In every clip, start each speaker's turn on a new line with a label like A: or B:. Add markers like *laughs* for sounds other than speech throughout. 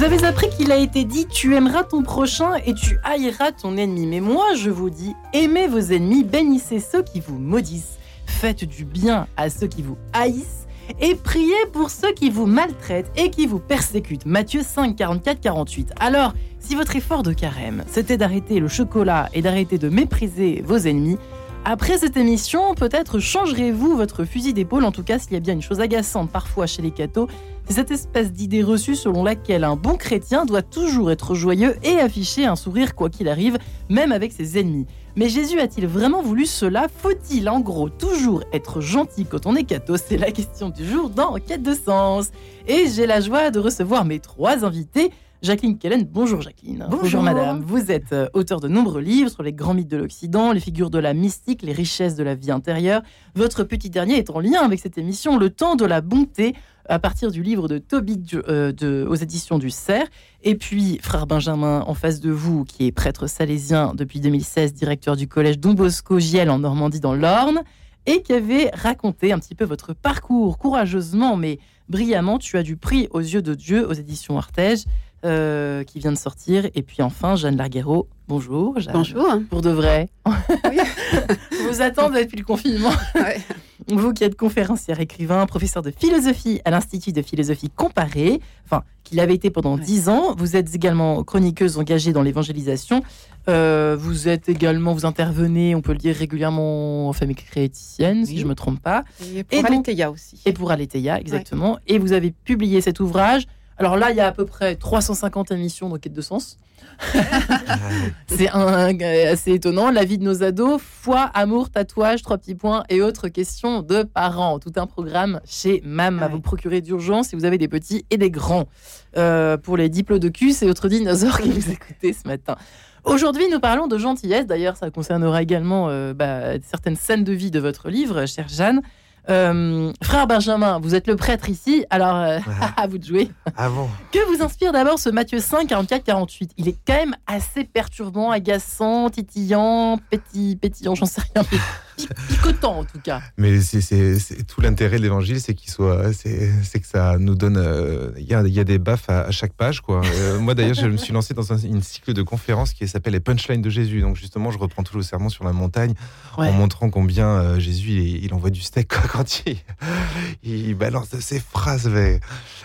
A: Vous avez appris qu'il a été dit tu aimeras ton prochain et tu haïras ton ennemi. Mais moi, je vous dis, aimez vos ennemis, bénissez ceux qui vous maudissent, faites du bien à ceux qui vous haïssent et priez pour ceux qui vous maltraitent et qui vous persécutent. Matthieu 5, 44, 48. Alors, si votre effort de carême, c'était d'arrêter le chocolat et d'arrêter de mépriser vos ennemis, après cette émission, peut-être changerez-vous votre fusil d'épaule. En tout cas, s'il y a bien une chose agaçante parfois chez les cathos, c'est cette espèce d'idée reçue selon laquelle un bon chrétien doit toujours être joyeux et afficher un sourire quoi qu'il arrive, même avec ses ennemis. Mais Jésus a-t-il vraiment voulu cela? Faut-il en gros toujours être gentil quand on est catho? C'est la question du jour dans Quête de sens. Et j'ai la joie de recevoir mes trois invités. Jacqueline Kellen, bonjour Jacqueline.
B: Bonjour.
A: madame. Vous êtes euh, auteur de nombreux livres sur les grands mythes de l'Occident, les figures de la mystique, les richesses de la vie intérieure. Votre petit dernier est en lien avec cette émission, Le temps de la bonté, à partir du livre de Toby euh, de, aux éditions du Cerf. Et puis, frère Benjamin, en face de vous, qui est prêtre salésien depuis 2016, directeur du collège Don Bosco Giel en Normandie dans l'Orne, et qui avait raconté un petit peu votre parcours courageusement, mais brillamment. Tu as du prix aux yeux de Dieu aux éditions Artege. Euh, qui vient de sortir. Et puis enfin, Jeanne Larguero. Bonjour. Jeanne.
B: Bonjour.
A: Pour de vrai. Oui. *laughs* vous attendez depuis le confinement. Vous qui êtes conférencière, écrivain, professeur de philosophie à l'Institut de philosophie comparée, enfin, qu'il avait été pendant dix ans. Vous êtes également chroniqueuse engagée dans l'évangélisation. Euh, vous êtes également, vous intervenez, on peut le dire régulièrement en famille chrétienne, si je ne me trompe pas.
B: Et pour Aletheia aussi.
A: Et pour Aletheia, exactement. Et vous avez publié cet ouvrage alors là, il y a à peu près 350 émissions dans Quête de Sens. *laughs* c'est assez étonnant. La vie de nos ados, foi, amour, tatouage, trois petits points et autres questions de parents. Tout un programme chez MAM à vous procurer d'urgence si vous avez des petits et des grands. Euh, pour les diplodocus et autres dinosaures qui *laughs* nous écoutez ce matin. Aujourd'hui, nous parlons de gentillesse. D'ailleurs, ça concernera également euh, bah, certaines scènes de vie de votre livre, chère Jeanne. Euh, frère Benjamin, vous êtes le prêtre ici, alors euh, *laughs* à vous de jouer.
C: Ah bon.
A: Que vous inspire d'abord ce Matthieu 5, 44, 48 Il est quand même assez perturbant, agaçant, titillant, petit, pétillant, j'en sais rien picotant en tout cas.
C: Mais c'est tout l'intérêt de l'évangile, c'est qu'il soit, c'est que ça nous donne, euh, il y, a, y, a, des baffes à, chaque page quoi. Euh, moi d'ailleurs, je me suis lancé dans un, une cycle de conférences qui s'appelle les punchlines de Jésus. Donc justement, je reprends tout le serment sur la montagne en montrant combien euh, Jésus il, envoie du steak quand il, il balance ses phrases.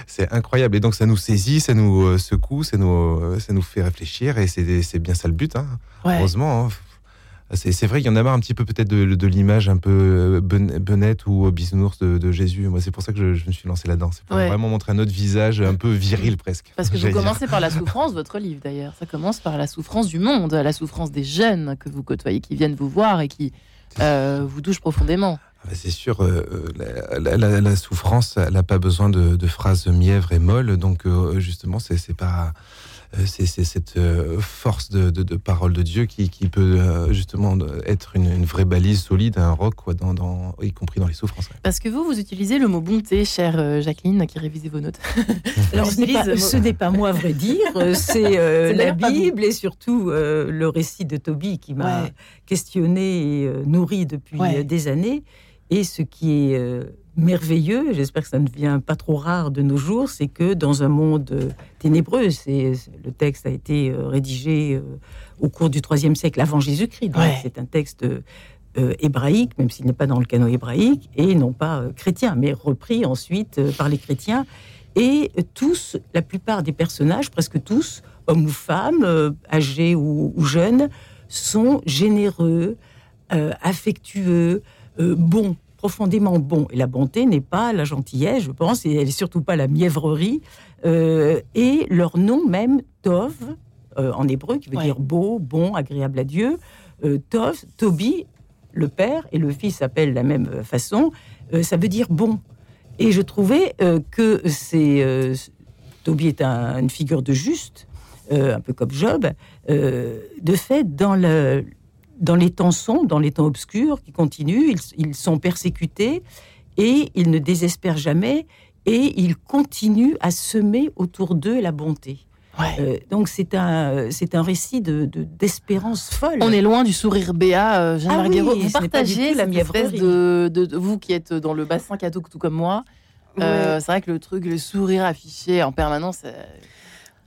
C: C'est incroyable et donc ça nous saisit, ça nous secoue, ça nous, ça nous fait réfléchir et c'est bien ça le but. Hein. Heureusement. Hein. C'est vrai qu'il y en a marre un petit peu peut-être de, l'image un peu euh, benette ou bisounours de, Jésus. Moi, c'est pour ça que je, me suis lancé là-dedans. C'est pour vraiment montrer un autre visage un peu viril presque.
A: Parce que vous commencez par la souffrance, votre livre d'ailleurs. Ça commence par la souffrance du monde, la souffrance des jeunes que vous côtoyez, qui viennent vous voir et qui euh, vous touchent profondément.
C: Ah bah, c'est sûr, euh, la, souffrance, elle n'a pas besoin de, de, phrases mièvres et molles. Donc, justement, c'est pas euh, c'est cette euh, force de, parole de Dieu qui, peut euh, justement être une, vraie balise solide, un roc, quoi, dans, y compris dans les souffrances.
A: Parce que vous, vous utilisez le mot bonté, chère Jacqueline, qui révisez vos notes. *laughs*
B: Alors, ce n'est pas, moi, à vrai dire, *laughs* c'est la Bible et surtout le récit de Tobie qui m'a questionné et nourri depuis des années. Et ce qui est merveilleux, j'espère que ça ne devient pas trop rare de nos jours, c'est que dans un monde euh, ténébreux, c'est, le texte a été euh, rédigé euh, au cours du IIIe siècle avant Jésus-Christ, c'est un texte hébraïque, même s'il n'est pas dans le canon hébraïque, et non pas chrétien, mais repris ensuite par les chrétiens. Et tous, la plupart des personnages, presque tous, hommes ou femmes, âgés ou, ou, jeunes, sont généreux, affectueux, bons profondément bon. Et la bonté n'est pas la gentillesse, je pense, et elle n'est surtout pas la mièvrerie. Euh, et leur nom même, Tov, euh, en hébreu, qui veut dire beau, bon, agréable à Dieu. Euh, Tov, Tobi, le père et le fils s'appellent de la même façon, ça veut dire bon. Et je trouvais que c'est Tobi est une figure de juste, un peu comme Job. de fait, dans le, dans les temps sombres, dans les temps obscurs qui continuent, ils, sont persécutés et ils ne désespèrent jamais et ils continuent à semer autour d'eux la bonté. Euh, donc c'est un c'est un récit de d'espérance folle.
A: On est loin du sourire béat, euh, Jean ah vous partagez la espèce de, de, vous qui êtes dans le bassin catholique tout comme moi. Euh, c'est vrai que le truc, le sourire affiché en permanence.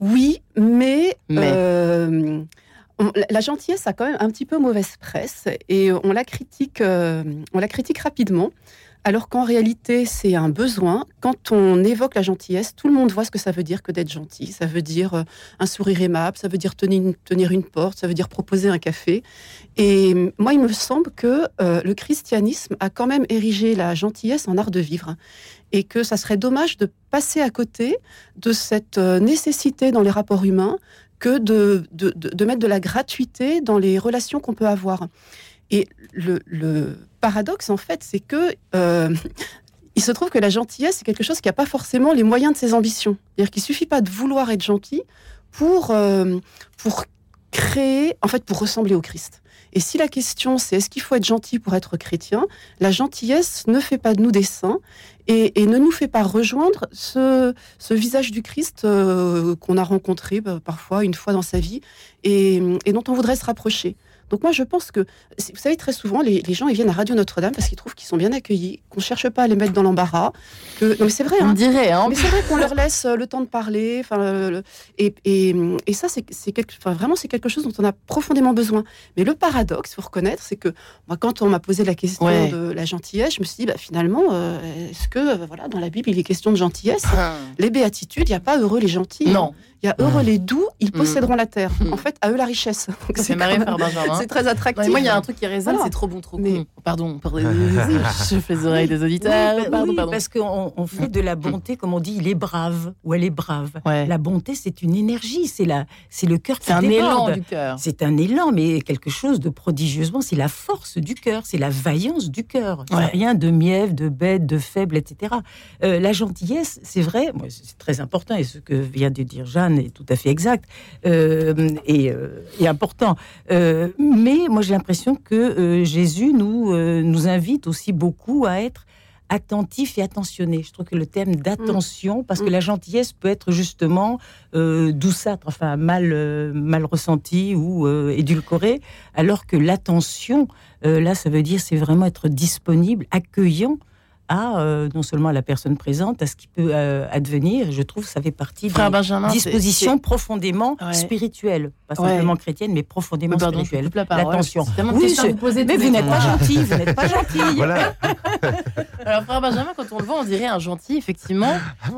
D: Oui, mais, euh, la gentillesse a quand même un petit peu mauvaise presse et on la critique, euh, on la critique rapidement. Alors qu'en réalité, c'est un besoin. Quand on évoque la gentillesse, tout le monde voit ce que ça veut dire que d'être gentil. Ça veut dire euh, un sourire aimable, ça veut dire tenir une, tenir une porte, ça veut dire proposer un café. Et moi, il me semble que le christianisme a quand même érigé la gentillesse en art de vivre et que ça serait dommage de passer à côté de cette euh, nécessité dans les rapports humains que de, de, mettre de la gratuité dans les relations qu'on peut avoir. Et le, paradoxe, en fait, c'est que euh, il se trouve que la gentillesse, c'est quelque chose qui n'a pas forcément les moyens de ses ambitions. C'est-à-dire qu'il suffit pas de vouloir être gentil pour, euh, pour créer, en fait, pour ressembler au Christ. Et si la question c'est est-ce qu'il faut être gentil pour être chrétien, la gentillesse ne fait pas de nous des saints et, ne nous fait pas rejoindre ce, visage du Christ euh, qu'on a rencontré bah, parfois une fois dans sa vie et dont on voudrait se rapprocher. Donc moi, je pense que, vous savez, très souvent, les, gens, ils viennent à Radio Notre-Dame parce qu'ils trouvent qu'ils sont bien accueillis, qu'on ne cherche pas à les mettre dans l'embarras. Que... Non, mais c'est vrai.
A: On hein. dirait, hein.
D: Mais c'est vrai qu'on leur laisse euh, le temps de parler. Et, et, et ça, c'est quelque... enfin, vraiment, c'est quelque chose dont on a profondément besoin. Mais le paradoxe, il faut reconnaître, c'est que moi, quand on m'a posé la question de la gentillesse, je me suis dit, bah, finalement, euh, est-ce que, euh, voilà, dans la Bible, il est question de gentillesse? *coughs* Les béatitudes, il n'y a pas heureux les gentils.
A: Non.
D: Il y a heureux les doux, ils mm. posséderont la terre. En fait, à eux la richesse. *laughs*
A: C'est marré par Benjamin. *laughs*
D: C'est très attractif.
A: moi, il y a un truc qui résonne, c'est trop bon, trop con. Pardon, pardon *laughs* je fais les oreilles des auditeurs.
B: Oui, pardon, pardon. Parce qu'on on fait de la bonté, comme on dit, il est brave ou elle est brave. La bonté, c'est une énergie, c'est la, c'est le cœur qui
A: C'est un élan du cœur.
B: C'est un élan, mais quelque chose de prodigieusement. C'est la force du cœur, c'est la vaillance du cœur. Rien de mièvre, de bête, de faible, etc. Euh, la gentillesse, c'est vrai, c'est très important, et ce que vient de dire Jeanne est tout à fait exact euh, et, euh, et, important. mais moi, j'ai l'impression que Jésus nous, nous invite aussi beaucoup à être attentif et attentionné. Je trouve que le thème d'attention, parce que mm. la gentillesse peut être justement euh, douceâtre, enfin mal, euh, mal ressentie ou euh, édulcorée, alors que l'attention, euh, là, ça veut dire c'est vraiment être disponible, accueillant à euh, non seulement à la personne présente, à ce qui peut euh, advenir. Je trouve que ça fait partie d'une disposition profondément spirituelle, pas simplement chrétienne, mais profondément spirituelle.
A: L'attention.
B: Oui, mais vous n'êtes pas *laughs* gentil, vous n'êtes pas gentil.
A: voilà. *laughs* Alors, frère Benjamin, quand on le voit, on dirait un gentil, effectivement. Ah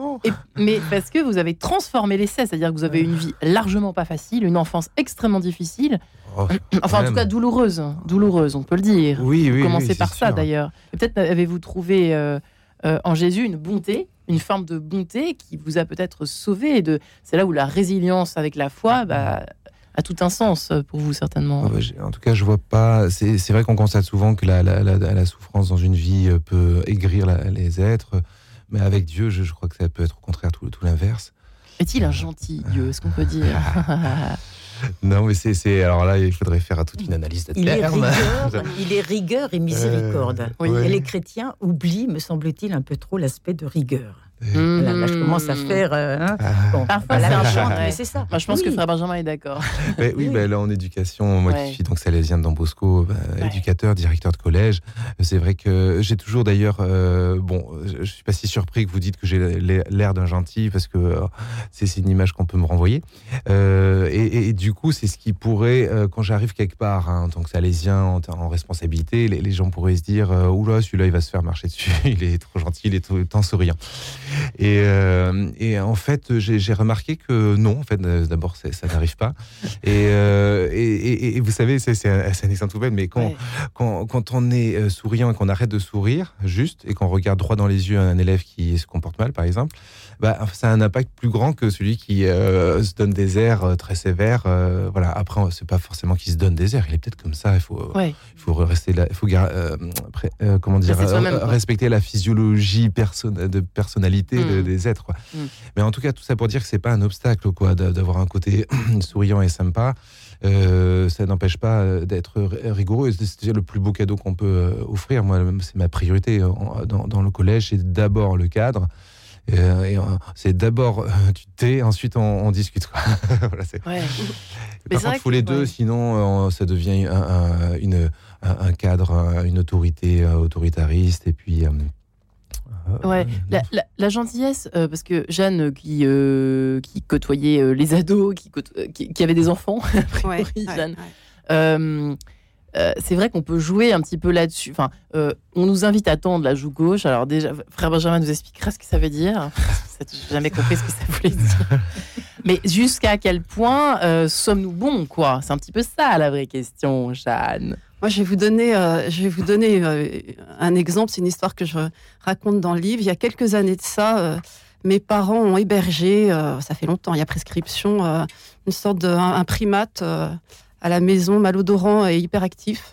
A: mais parce que vous avez transformé l'essai, c'est-à-dire que vous avez une vie largement pas facile, une enfance extrêmement difficile. Oh, *clears throat* enfin, en tout cas, douloureuse. Douloureuse, on peut le dire.
C: Oui, oui.
A: Commencez par ça, d'ailleurs. Peut-être avez-vous trouvé euh, euh, en Jésus une bonté, une forme de bonté qui vous a peut-être sauvé. De... C'est là où la résilience avec la foi bah, a tout un sens pour vous, certainement.
C: Ah bah, en tout cas, je vois pas. C'est vrai qu'on constate souvent que la, la, souffrance dans une vie euh, peut aigrir les êtres. Mais avec Dieu, je, crois que ça peut être au contraire tout, tout l'inverse.
A: Est-il un gentil Dieu, est-ce qu'on peut dire *laughs* *laughs* *laughs*
C: Non, mais c'est. Alors là, il faudrait faire toute une analyse de
B: il Est rigueur, il est rigueur et *laughs* miséricorde. Et les chrétiens oublient, me semble-t-il, un peu trop l'aspect de rigueur. Là, je commence à faire. Euh, hein.
A: ah. bon, Parfois, c'est un chant, mais c'est ça. Moi, je pense que Frère Benjamin est d'accord. *laughs*
C: oui, bah, là, en éducation, moi qui suis donc salésien dans Bosco, bah, éducateur, directeur de collège, c'est vrai que j'ai toujours d'ailleurs. Euh, bon, je suis pas si surpris que vous dites que j'ai l'air d'un gentil, parce que euh, c'est une image qu'on peut me renvoyer. et, du coup, c'est ce qui pourrait, quand j'arrive quelque part, hein, en tant que salésien, en, responsabilité, les, gens pourraient se dire Oula, celui-là, il va se faire marcher dessus, *laughs* il est trop gentil, il est tout le temps souriant. Et, euh, et en fait, j'ai remarqué que non, en fait, d'abord, ça n'arrive pas. Euh, et, et, vous savez, c'est un, un, exemple tout bête, mais quand, quand, quand, on est euh, souriant et qu'on arrête de sourire, juste, et qu'on regarde droit dans les yeux un élève qui se comporte mal, par exemple, bah, ça a un impact plus grand que celui qui se donne des airs très sévères. voilà. Après, c'est pas forcément qu'il se donne des airs. Il est peut-être comme ça. Il faut, il faut rester là. Il faut comment dire, respecter la physiologie de personnalité mm. des êtres. Mm. Mais en tout cas, tout ça pour dire que c'est pas un obstacle, quoi, d'avoir un côté *clears throat* souriant et sympa. Euh, ça n'empêche pas euh, d'être rigoureux. C'est le plus beau cadeau qu'on peut euh, offrir. Moi, c'est ma priorité dans, le collège. C'est d'abord le cadre. c'est d'abord tu t'es, ensuite on, discute. *laughs* voilà, ouais. *laughs* Par contre, il faut les deux, sinon ça devient un, une, un cadre, une autorité autoritariste, et puis
A: Ouais, la, gentillesse, parce que Jeanne, qui, qui côtoyait les ados, qui, qui, avait des enfants, *laughs* Jeanne, c'est vrai qu'on peut jouer un petit peu là-dessus. Enfin, on nous invite à tendre la joue gauche. Alors déjà, frère Benjamin nous expliquera ce que ça veut dire. *laughs* J'ai jamais compris ce que ça voulait dire. *laughs* Mais jusqu'à quel point sommes-nous bons, quoi? C'est un petit peu ça la vraie question, Jeanne.
D: Moi, je vais vous donner, euh, je vais vous donner euh, un exemple. C'est une histoire que je raconte dans le livre. Il y a quelques années de ça, euh, mes parents ont hébergé, ça fait longtemps, il y a prescription, une sorte d'un primate à la maison, malodorant et hyperactif,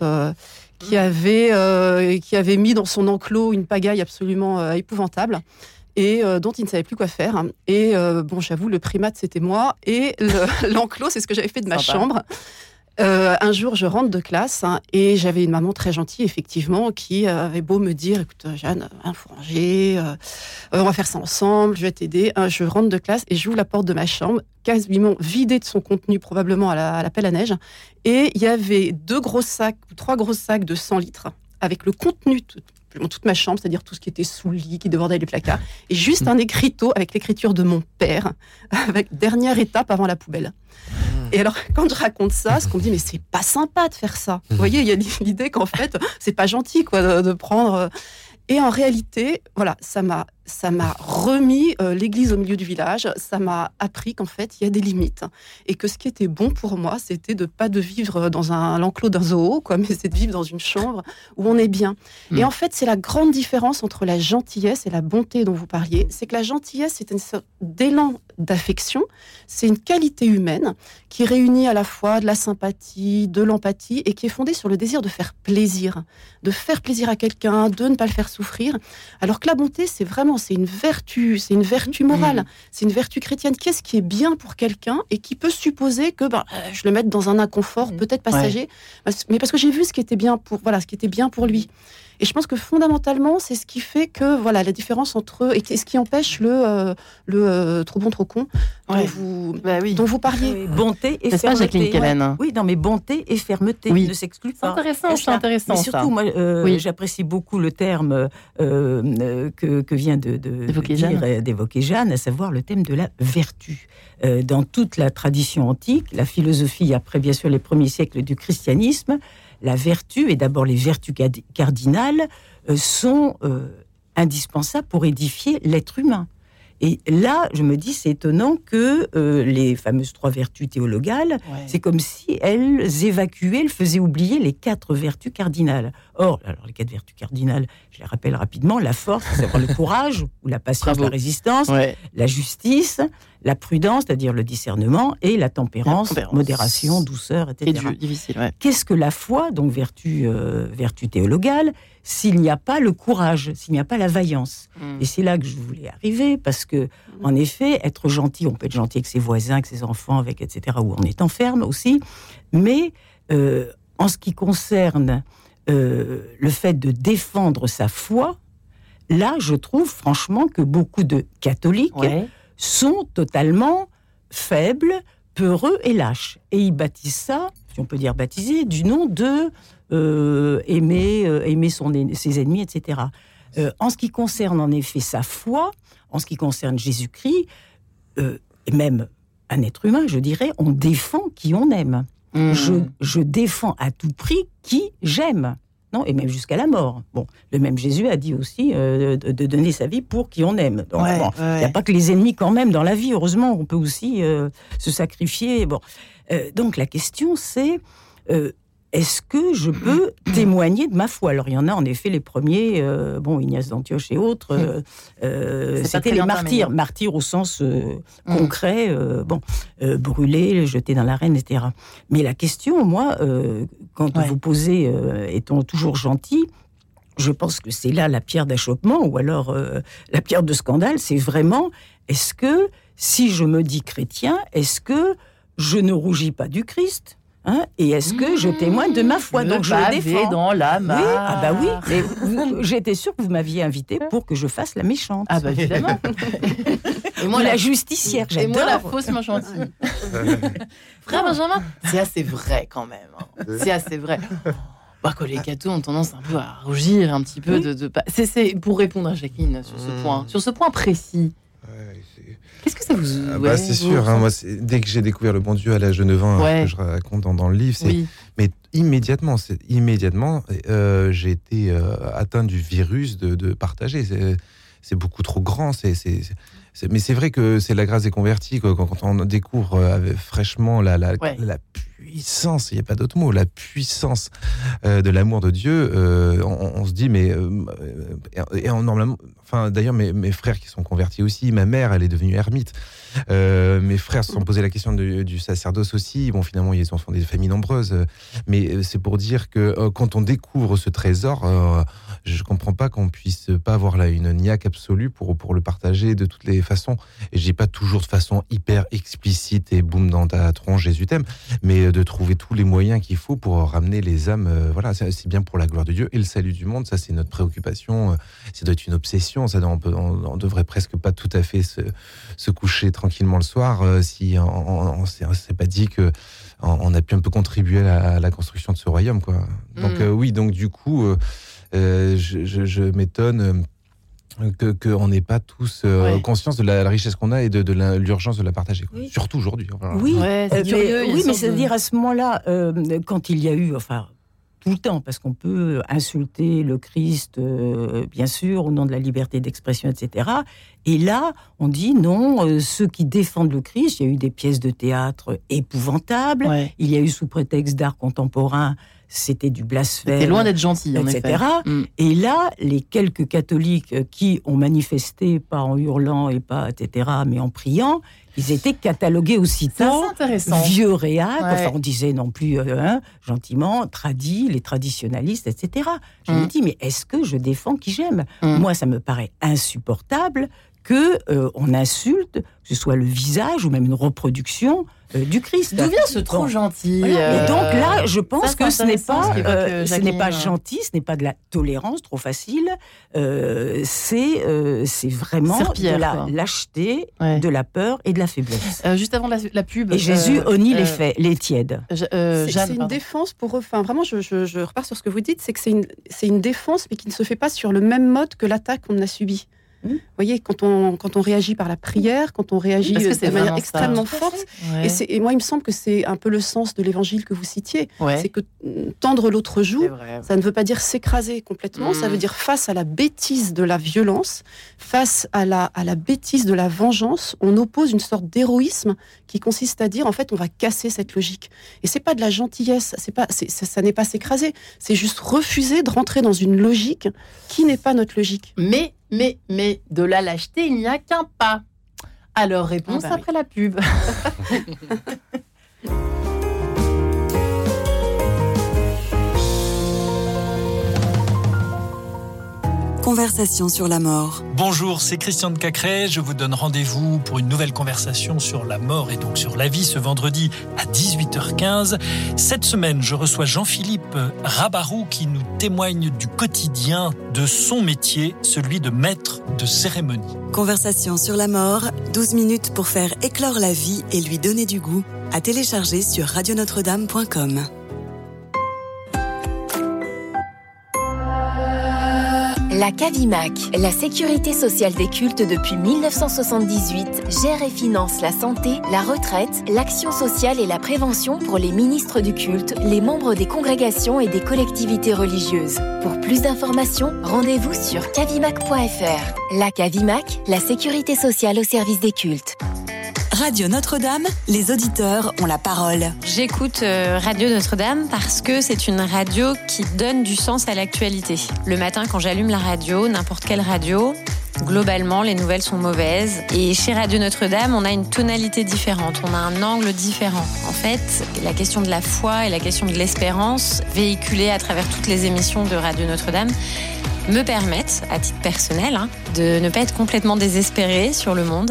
D: qui mmh. avait, qui avait mis dans son enclos une pagaille absolument épouvantable et dont il ne savait plus quoi faire. Et bon, j'avoue, le primate, c'était moi. Et *laughs* l'enclos, c'est ce que j'avais fait de ma chambre. Euh, un jour, je rentre de classe hein, et j'avais une maman très gentille, effectivement, qui avait beau me dire Écoute, Jeanne, il ranger, on va faire ça ensemble, je vais t'aider. je rentre de classe et j'ouvre la porte de ma chambre, quasiment vidée de son contenu, probablement à la, à la pelle à neige. Et il y avait deux gros sacs, ou trois gros sacs de 100 litres avec le contenu toute ma chambre, c'est-à-dire tout ce qui était sous le lit, qui débordait les placards, et juste un écriteau avec l'écriture de mon père, *laughs* avec dernière étape avant la poubelle. Ah. Et alors, quand je raconte ça, ce qu'on me dit, mais c'est pas sympa de faire ça. Vous voyez, il y a *laughs* l'idée qu'en fait, c'est pas gentil, quoi, de prendre. Euh, et en réalité, voilà, ça m'a ça m'a remis euh, l'église au milieu du village. Ça m'a appris qu'en fait, il y a des limites et que ce qui était bon pour moi, c'était de pas de vivre dans un l'enclos d'un zoo, quoi, mais c'est de vivre dans une chambre où on est bien. Et hmm. en fait, c'est la grande différence entre la gentillesse et la bonté dont vous parliez. C'est que la gentillesse, c'est une sorte d'élan d'affection. C'est une qualité humaine qui réunit à la fois de la sympathie, de l'empathie et qui est fondée sur le désir de faire plaisir, de faire plaisir à quelqu'un, de ne pas le faire souffrir. Alors que la bonté, c'est vraiment c'est une vertu, c'est une vertu morale, mm. c'est une vertu chrétienne. Qu'est-ce qui est bien pour quelqu'un et qui peut supposer que ben, euh, je le mette dans un inconfort, mm. peut-être passager, mais parce que j'ai vu ce qui était bien pour voilà, ce qui était bien pour lui. Et je pense que fondamentalement, c'est ce qui fait que voilà la différence entre eux et ce qui empêche le euh, le euh, trop bon trop con dont, vous, bah dont vous parliez.
B: bonté et fermeté. Pas, Oui, non mais bonté et fermeté ne s'excluent pas.
A: C'est intéressant, c'est intéressant.
B: Mais surtout, moi, euh, j'apprécie beaucoup le terme que, que, vient de, d'évoquer Jeanne. à savoir le thème de la vertu. dans toute la tradition antique, la philosophie après bien sûr les premiers siècles du christianisme la vertu, et d'abord les vertus cardinales, euh, sont euh, indispensables pour édifier l'être humain. Et là, je me dis, c'est étonnant que euh, les fameuses trois vertus théologales, c'est comme si elles évacuaient, elles faisaient oublier les quatre vertus cardinales. Or, alors les quatre vertus cardinales, je les rappelle rapidement la force, c'est le courage ou la patience, la résistance, la justice, la prudence, c'est-à-dire le discernement, et la tempérance, modération, douceur, etc. Qu'est-ce que la foi, donc vertu, euh, vertu théologale, s'il n'y a pas le courage, s'il n'y a pas la vaillance? Hmm. Et c'est là que je voulais arriver, parce que, hmm. en effet, être gentil, on peut être gentil avec ses voisins, avec ses enfants, avec etc., ou en étant ferme aussi, mais euh, en ce qui concerne euh, le fait de défendre sa foi, là, je trouve franchement que beaucoup de catholiques sont totalement faibles, peureux et lâches. Et ils baptisent ça, si on peut dire baptiser, du nom de euh, aimer, euh, aimer son, ses ennemis, etc. Euh, en ce qui concerne en effet sa foi, en ce qui concerne Jésus-Christ, et même un être humain, je dirais, on défend qui on aime. Mmh. Je, je défends à tout prix qui j'aime non, et même jusqu'à la mort. Bon, le même Jésus a dit aussi euh, de, donner sa vie pour qui on aime. il n'y a pas que les ennemis quand même dans la vie. Heureusement, on peut aussi euh, se sacrifier. Bon, euh, donc la question c'est est-ce que je peux *clears throat* témoigner de ma foi? Alors, il y en a en effet les premiers, euh, bon, Ignace d'Antioche et autres, euh, *laughs* euh, c'était les martyrs, martyrs au sens mm. concret, bon, brûlés, jetés dans l'arène, etc. Mais la question, moi, quand vous posez, étant toujours gentil, je pense que c'est là la pierre d'achoppement, ou alors la pierre de scandale, c'est vraiment, est-ce que, si je me dis chrétien, est-ce que je ne rougis pas du Christ? Hein, et est-ce que je témoigne de ma foi?
A: Donc je le défends. dans la mare.
B: Oui, ah bah oui. J'étais sûre que vous m'aviez invité pour que je fasse la méchante.
A: Ah bah évidemment. *laughs*
B: et moi la, justicière, j'adore. Et moi
A: la fausse gentille. *laughs* Frère Benjamin, c'est assez vrai quand même. Hein. C'est assez vrai. bah, que les cathos ont tendance un peu à rougir un petit peu de, de... C'est pour répondre à Jacqueline sur ce mmh. point, sur ce point précis. Qu'est-ce que ça vous.
C: Ah bah, c'est sûr, hein, moi, dès que j'ai découvert le bon Dieu à l'âge de 9 ans, que je raconte dans, le livre, mais immédiatement, immédiatement euh, j'ai été euh, atteint du virus de, de partager. C'est beaucoup trop grand. C'est mais c'est vrai que c'est la grâce des convertis quand, quand, on découvre euh, fraîchement la, la, la puissance, il n'y a pas d'autre mot, la puissance euh, de l'amour de Dieu, euh, on, se dit, mais. Euh, et, normalement, enfin, d'ailleurs, mes, mes, frères qui sont convertis aussi, ma mère, elle est devenue ermite. Mes frères se sont posé la question du sacerdoce aussi. Bon, finalement, ils ont des familles nombreuses. Mais c'est pour dire que quand on découvre ce trésor, je comprends pas qu'on puisse pas avoir là une niaque absolue pour, pour le partager de toutes les façons. Et j'ai pas toujours de façon hyper explicite et boum dans ta tronche, Jésus t'aime, mais de trouver tous les moyens qu'il faut pour ramener les âmes. Euh, voilà, c'est bien pour la gloire de Dieu et le salut du monde. Ça, c'est notre préoccupation. Euh, ça doit être une obsession. Ça, on, peut, devrait presque pas tout à fait se, se coucher tranquillement le soir euh, si on, on, s'est pas dit que on, a pu un peu contribuer à la, construction de ce royaume, quoi. Donc mm. oui, donc du coup, je, je m'étonne qu'on n'ait pas tous euh, conscience de la, richesse qu'on a et de, l'urgence de la partager. Surtout aujourd'hui.
B: Oui, euh, mais, oui, mais c'est-à-dire à ce moment-là, euh, quand il y a eu, enfin, tout le temps, parce qu'on peut insulter le Christ, bien sûr, au nom de la liberté d'expression, etc. Et là, on dit non, ceux qui défendent le Christ, il y a eu des pièces de théâtre épouvantables, il y a eu sous prétexte d'art contemporain c'était du blasphème.
A: C'était loin d'être gentil,
B: en etc. Mm. Et là, les quelques catholiques qui ont manifesté, pas en hurlant et pas, etc., mais en priant, ils étaient catalogués aussitôt vieux réacs. Enfin, on disait non plus euh, hein, gentiment, tradis, les traditionnalistes, etc. Je me mm. dis, mais est-ce que je défends qui j'aime? Mm. Moi, ça me paraît insupportable que euh, on insulte, que ce soit le visage ou même une reproduction euh, du Christ.
A: D'où vient ce trop gentil
B: Et donc là, je pense que ce n'est pas, euh, ce n'est pas gentil, ce n'est pas de la tolérance trop facile. c'est c'est vraiment de la lâcheté, de la peur et de la faiblesse.
A: juste avant la, pub.
B: Et Jésus honnit les faits, les tièdes.
D: c'est une défense pour. Enfin, vraiment, je, je, repars sur ce que vous dites, c'est que c'est une, une défense, mais qui ne se fait pas sur le même mode que l'attaque qu'on a subie. Vous voyez, quand on, quand on réagit par la prière, quand on réagit de manière extrêmement forte, et, et, moi, il me semble que c'est un peu le sens de l'évangile que vous citiez, c'est que tendre l'autre joue, ça ne veut pas dire s'écraser complètement, ça veut mm. dire face à la bêtise de la violence, face à la, à la bêtise de la vengeance, on oppose une sorte d'héroïsme qui consiste à dire, en fait, on va casser cette logique. Et c'est pas de la gentillesse, c'est pas, ça, ça n'est pas s'écraser, c'est juste refuser de rentrer dans une logique qui n'est pas notre logique.
A: Mais mais, mais de la lâcheté, il n'y a qu'un pas. Alors, réponse ah bah après la pub. *laughs*
E: Conversation sur la mort.
F: Bonjour, c'est Christian de Cacré. Je vous donne rendez-vous pour une nouvelle conversation sur la mort et donc sur la vie ce vendredi à 18h15. Cette semaine, je reçois Jean-Philippe Rabarou qui nous témoigne du quotidien de son métier, celui de maître de cérémonie.
E: Conversation sur la mort, 12 minutes pour faire éclore la vie et lui donner du goût. À télécharger sur radionotre-dame.com.
G: La CAVIMAC, la sécurité sociale des cultes depuis 1978, gère et finance la santé, la retraite, l'action sociale et la prévention pour les ministres du culte, les membres des congrégations et des collectivités religieuses. Pour plus d'informations, rendez-vous sur cavimac.fr. La CAVIMAC, la sécurité sociale au service des cultes.
E: Radio Notre-Dame, les auditeurs ont la parole.
H: J'écoute euh, Radio Notre-Dame parce que c'est une radio qui donne du sens à l'actualité. Le matin, quand j'allume la radio, n'importe quelle radio, Globalement, les nouvelles sont mauvaises. Et chez Radio Notre-Dame, on a une tonalité différente, on a un angle différent. En fait, la question de la foi et la question de l'espérance, véhiculée à travers toutes les émissions de Radio Notre-Dame, me permettent, à titre personnel, hein, de ne pas être complètement désespéré sur le monde.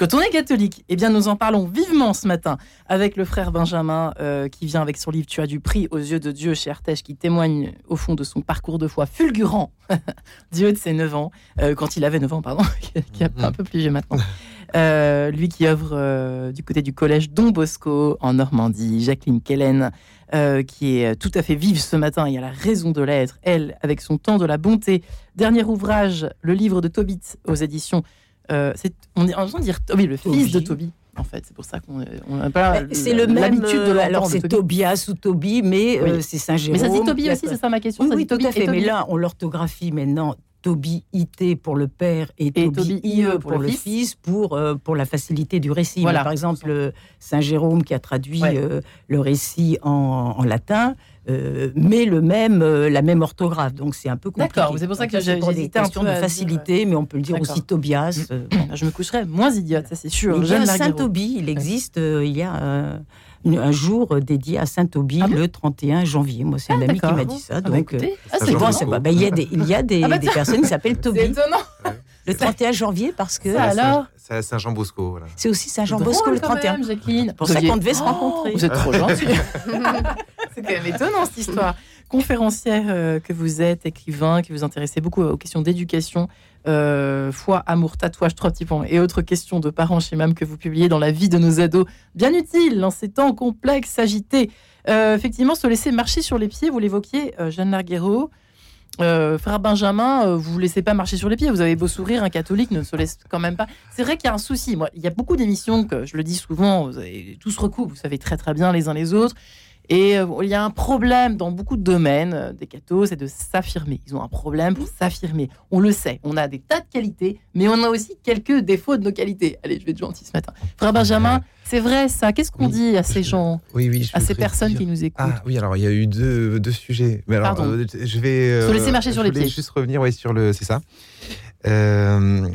A: Quand on est catholique, eh bien nous en parlons vivement ce matin avec le frère Benjamin euh, qui vient avec son livre Tu as du prix aux yeux de Dieu chez Artege qui témoigne au fond de son parcours de foi fulgurant, *laughs* Dieu de ses 9 ans, euh, quand il avait 9 ans, pardon, *laughs* qui est un peu plus vieux maintenant. Euh, lui qui œuvre du côté du collège Don Bosco en Normandie, Jacqueline Kellen, qui est tout à fait vive ce matin et a la raison de l'être, elle, avec son temps de la bonté. Dernier ouvrage, le livre de Tobit aux éditions euh, on est en train de dire Toby, le fils de Toby. En fait, c'est pour ça qu'on n'a pas
B: c'est le même de euh, Alors c'est Tobias ou Toby, mais euh, c'est Saint Jérôme.
A: Mais ça dit Toby aussi, c'est ça ma question.
B: Oui, tout à fait. Mais là, on l'orthographie maintenant. Toby IT pour le père et, Toby, IE pour, le, fils, pour, pour la facilité du récit. Voilà. par exemple, Saint Jérôme qui a traduit le récit en, en latin, euh, mais le même, euh, la même orthographe. Donc c'est un peu compliqué.
A: D'accord, c'est pour ça que j'ai des questions
B: de facilité, mais on peut le dire aussi Tobias.
A: Euh, je me coucherais moins idiote, ça c'est sûr.
B: Il y a Saint Toby, il existe, il y a un jour dédié à Saint Toby ah le 31 janvier. Moi, c'est un ah, ami qui m'a dit ça. Ah, bah, donc, c'est bon, bah, il y a des, il y a des, bah, des personnes qui s'appellent Toby. *laughs*
A: C'est étonnant.
B: Le 31 janvier, parce que.
A: alors
C: C'est Saint-Jean-Bosco. Voilà.
B: C'est aussi Saint-Jean-Bosco le 31.
A: Même, Jacqueline.
B: Pour ça qu'on devait se rencontrer.
A: Vous êtes trop *laughs* gentil. c'est quand même étonnant cette histoire. Conférencière euh, que vous êtes, écrivain, qui vous intéressez beaucoup aux questions d'éducation, euh, foi, amour, tatouage, trois petits points et autres questions de parents chez MAM que vous publiez dans la vie de nos ados. Bien utile dans ces temps complexes, agités. Euh, effectivement, se laisser marcher sur les pieds, vous l'évoquiez, Jeanne Larguero. Euh, frère Benjamin, euh, vous ne laissez pas marcher sur les pieds. Vous avez beau sourire, un catholique ne se laisse quand même pas. C'est vrai qu'il y a un souci. Moi, il y a beaucoup d'émissions que je le dis souvent, vous avez tous recours, vous savez très très bien les uns les autres. Et euh, il y a un problème dans beaucoup de domaines euh, des cathos, c'est de s'affirmer. Ils ont un problème pour s'affirmer. On le sait, on a des tas de qualités, mais on a aussi quelques défauts de nos qualités. Allez, je vais être gentil ce matin. Frère Benjamin, c'est vrai ça. Qu'est-ce qu'on dit à ces gens, à ces personnes qui nous écoutent
C: Ah oui, alors il y a eu deux, deux sujets. Mais alors,
A: Pardon.
C: je vais.
A: Se laisser marcher sur les pieds.
C: Juste revenir, ouais, sur le, c'est ça. Euh,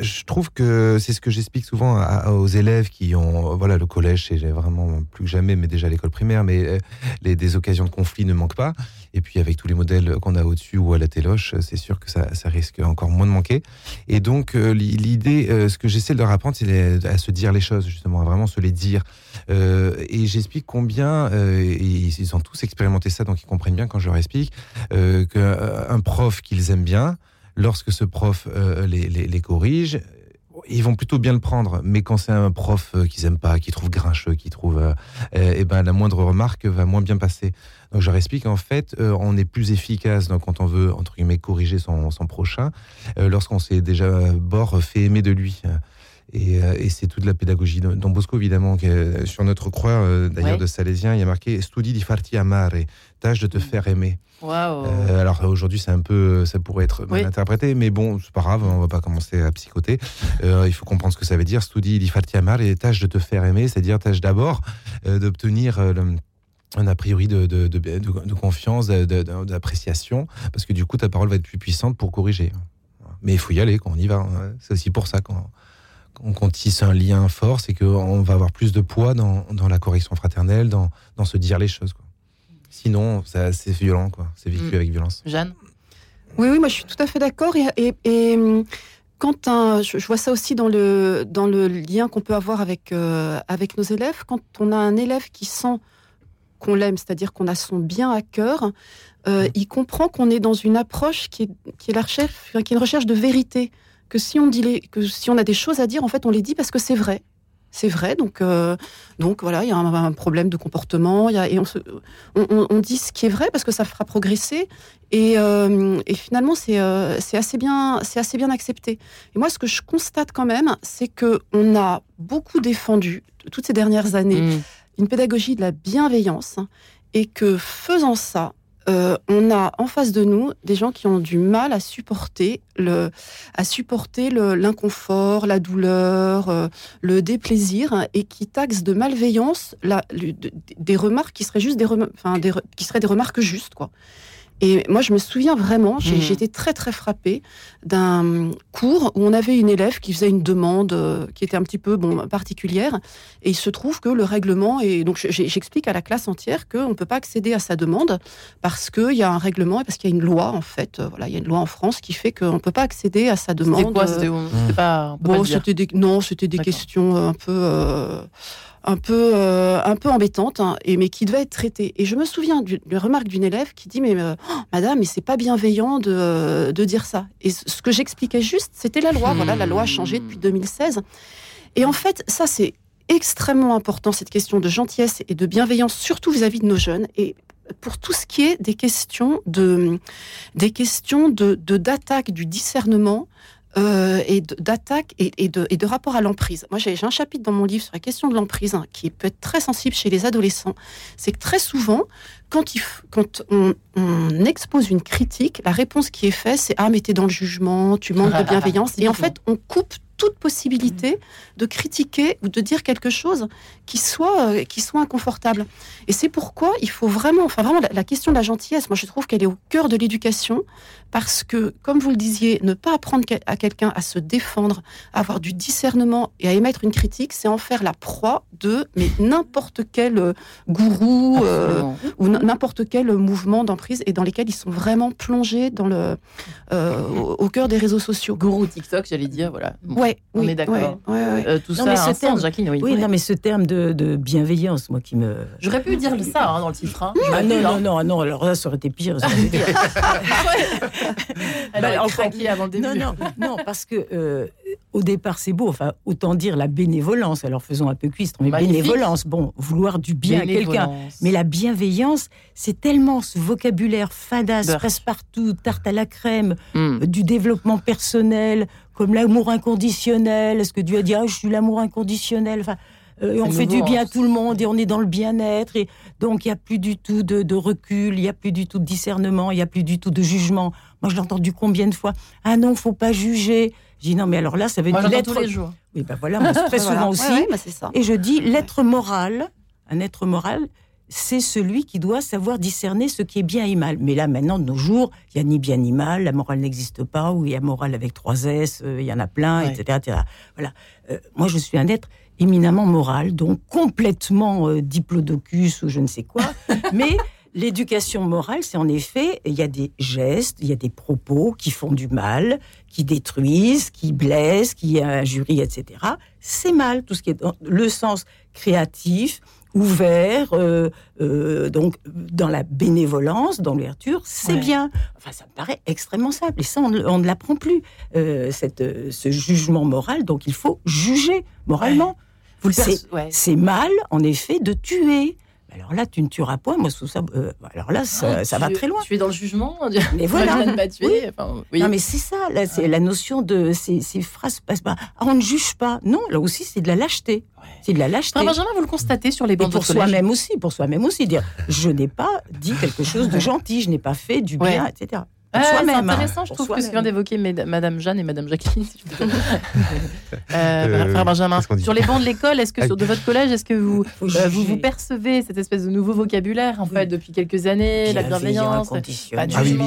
C: je trouve que c'est ce que j'explique souvent aux élèves qui ont voilà le collège c'est vraiment plus que jamais mais déjà l'école primaire mais euh, les, des occasions de conflit ne manquent pas. Et puis avec tous les modèles qu'on a au-dessus ou à la téloche c'est sûr que ça, ça, risque encore moins de manquer. Et donc euh, l'idée euh, ce que j'essaie de leur apprendre c'est à se dire les choses justement à vraiment se les dire. Et j'explique combien ils ont tous expérimenté ça donc ils comprennent bien quand je leur explique qu'un prof qu'ils aiment bien lorsque ce prof euh, les, corrige, ils vont plutôt bien le prendre. Mais quand c'est un prof euh, qu'ils n'aiment pas, qu'ils trouvent grincheux, qu'ils trouvent, euh, eh ben, la moindre remarque va moins bien passer. Donc je leur explique en fait, on est plus efficace quand on veut entre guillemets corriger son, prochain, lorsqu'on s'est déjà bord fait aimer de lui. Et, c'est toute la pédagogie. Dans Bosco, évidemment, sur notre croix, d'ailleurs, de Salésien, il y a marqué Studi di farti amare, tâche de te faire aimer.
A: Euh,
C: alors aujourd'hui, c'est un peu, ça pourrait être mal interprété, mais bon, c'est pas grave, on va pas commencer à psychoter. Euh, il faut comprendre ce que ça veut dire. Studi di farti amare et tâche de te faire aimer, c'est-à-dire tâche d'abord euh, d'obtenir un a priori de, de, de, de confiance, d'appréciation, parce que du coup, ta parole va être plus puissante pour corriger. Mais il faut y aller quand on y va. Hein. C'est aussi pour ça qu'on on tisse un lien fort, c'est qu'on va avoir plus de poids dans, dans la correction fraternelle, dans, dans se dire les choses. Quoi. Sinon, c'est violent, quoi. C'est vécu mm. avec violence.
A: Jeanne?
D: Oui, oui, moi je suis tout à fait d'accord. Et, et, quand un, je, vois ça aussi dans le, dans le lien qu'on peut avoir avec, euh, avec nos élèves, quand on a un élève qui sent qu'on l'aime, c'est-à-dire qu'on a son bien à cœur, euh, mm. il comprend qu'on est dans une approche qui est, qui est la recherche, qui est une recherche de vérité. Que si on dit les, que si on a des choses à dire, en fait, on les dit parce que c'est vrai c'est vrai. Donc, euh, donc voilà, il y a un, problème de comportement. Y a, et on, on, dit ce qui est vrai parce que ça fera progresser. Et, euh, et finalement, euh, c'est assez bien, assez bien accepté. Et moi, ce que je constate quand même, c'est que on a beaucoup défendu toutes ces dernières années mmh. une pédagogie de la bienveillance et que faisant ça, euh, on a en face de nous des gens qui ont du mal à supporter le, à supporter l'inconfort, la douleur, euh, le déplaisir, et qui taxent de malveillance la, des remarques qui seraient juste des, qui seraient des remarques justes, quoi. Et moi, je me souviens vraiment, j'ai mmh. été très très frappée d'un cours où on avait une élève qui faisait une demande euh, qui était un petit peu bon particulière, et il se trouve que le règlement et donc j'explique à la classe entière qu'on ne peut pas accéder à sa demande parce qu'il y a un règlement et parce qu'il y a une loi en fait, euh, voilà, il y a une loi en France qui fait qu'on ne peut pas accéder à sa demande.
A: C'était quoi C'était pas,
D: bon, c'était des, non, c'était des questions un peu. Euh, un peu, euh, un peu embêtante, hein, et, mais qui devait être traitée. Et je me souviens d'une remarque d'une élève qui dit Mais euh, oh, madame, mais c'est pas bienveillant de, de, dire ça. Et ce que j'expliquais juste, c'était la loi. Voilà, la loi a changé depuis 2016. Et en fait, ça, c'est extrêmement important, cette question de gentillesse et de bienveillance, surtout vis-à-vis de nos jeunes. Et pour tout ce qui est des questions de des questions de d'attaque du discernement euh, et d'attaque et, de, rapport à l'emprise. Moi, j'ai un chapitre dans mon livre sur la question de l'emprise hein, qui peut être très sensible chez les adolescents. C'est que très souvent, quand, il, quand on, on, expose une critique, la réponse qui est faite, c'est Ah, mais t'es dans le jugement, tu manques de bienveillance. et en fait, on coupe toute possibilité de critiquer ou de dire quelque chose qui soit, euh, qui soit inconfortable. Et c'est pourquoi il faut vraiment, enfin vraiment, la, question de la gentillesse, moi je trouve qu'elle est au cœur de l'éducation, parce que, comme vous le disiez, ne pas apprendre à quelqu'un à se défendre, à avoir du discernement et à émettre une critique, c'est en faire la proie de mais n'importe quel euh, gourou euh, ou n'importe quel mouvement d'emprise et dans lesquels ils sont vraiment plongés dans le, au, cœur des réseaux sociaux.
A: Gourou TikTok, j'allais dire, voilà.
D: Ouais,
A: on est d'accord. tout ça, mais ce terme, Jacqueline,
B: oui. non, mais ce terme de, de, bienveillance, moi qui me.
A: J'aurais pu dire ça hein, dans le titre. Hein.
B: Ah non, non, non, non, alors là, ça aurait été pire. Ça aurait été... *laughs* *laughs*
A: Elle bah, enfin, avant le début.
B: Non, non, non, parce que euh, au départ, c'est beau. Enfin, autant dire la bénévolence. Alors faisons un peu cuistre, mais bénévolence. Bon, vouloir du bien à quelqu'un. Mais la bienveillance, c'est tellement ce vocabulaire fadasse, passe-partout, tarte à la crème, hmm. du développement personnel, comme l'amour inconditionnel. Est-ce que Dieu a dit ah, je suis l'amour inconditionnel? Enfin, euh, on fait du bien à tout le monde et on est dans le bien-être. Et donc, il n'y a plus du tout de, recul, il n'y a plus du tout de discernement, il n'y a plus du tout de jugement. Moi, je l'ai entendu combien de fois? Ah non, faut pas juger. Je dis non, mais alors là, ça veut dire
A: l'être. tous les jours.
B: Oui, ben voilà, moi, très *laughs* souvent aussi. Bah, ça. Et je dis l'être moral, un être moral, c'est celui qui doit savoir discerner ce qui est bien et mal. Mais là, maintenant, de nos jours, il n'y a ni bien ni mal, la morale n'existe pas, ou il y a morale avec trois S, euh, il y en a plein, etc., Voilà. Euh, moi, je suis un être éminemment moral, donc complètement euh, diplodocus ou je ne sais quoi, *laughs* mais l'éducation morale, c'est en effet, il y a des gestes, il y a des propos qui font du mal, qui détruisent, qui blessent, qui injurient, etc. C'est mal, tout ce qui est dans le sens créatif, ouvert, euh, euh, donc dans la bénévolence, dans l'ouverture, c'est bien. Enfin, ça me paraît extrêmement simple. Et ça, on, ne l'apprend plus, euh, cette, ce jugement moral. Donc, il faut juger moralement. C'est mal, en effet, de tuer. Alors là, tu ne tueras pas. Moi, sous ça, euh, alors là, ça, ah, va très loin.
A: Tu es dans le jugement.
B: Mais *laughs* voilà.
A: ne pas tuer.
B: Non, mais c'est ça. Là, c'est la notion de ces, ces phrases. Pas, ah, on ne juge pas. Non, là aussi, c'est de la lâcheté. C'est de la lâcheté.
A: Benjamin, vous le constatez sur les bancs
B: pour soi-même aussi. Pour soi-même aussi, dire je n'ai pas dit quelque chose de gentil, je n'ai pas fait du bien, etc.
A: C'est hein. intéressant, je trouve, que ce que vient d'évoquer Madame Jeanne et Madame Jacqueline. *laughs* Euh, euh, frère Benjamin. Sur les bancs de l'école, est-ce que sur de votre collège, est-ce que vous, euh, vous, vous percevez cette espèce de nouveau vocabulaire en fait depuis quelques années, la bienveillance,
B: ah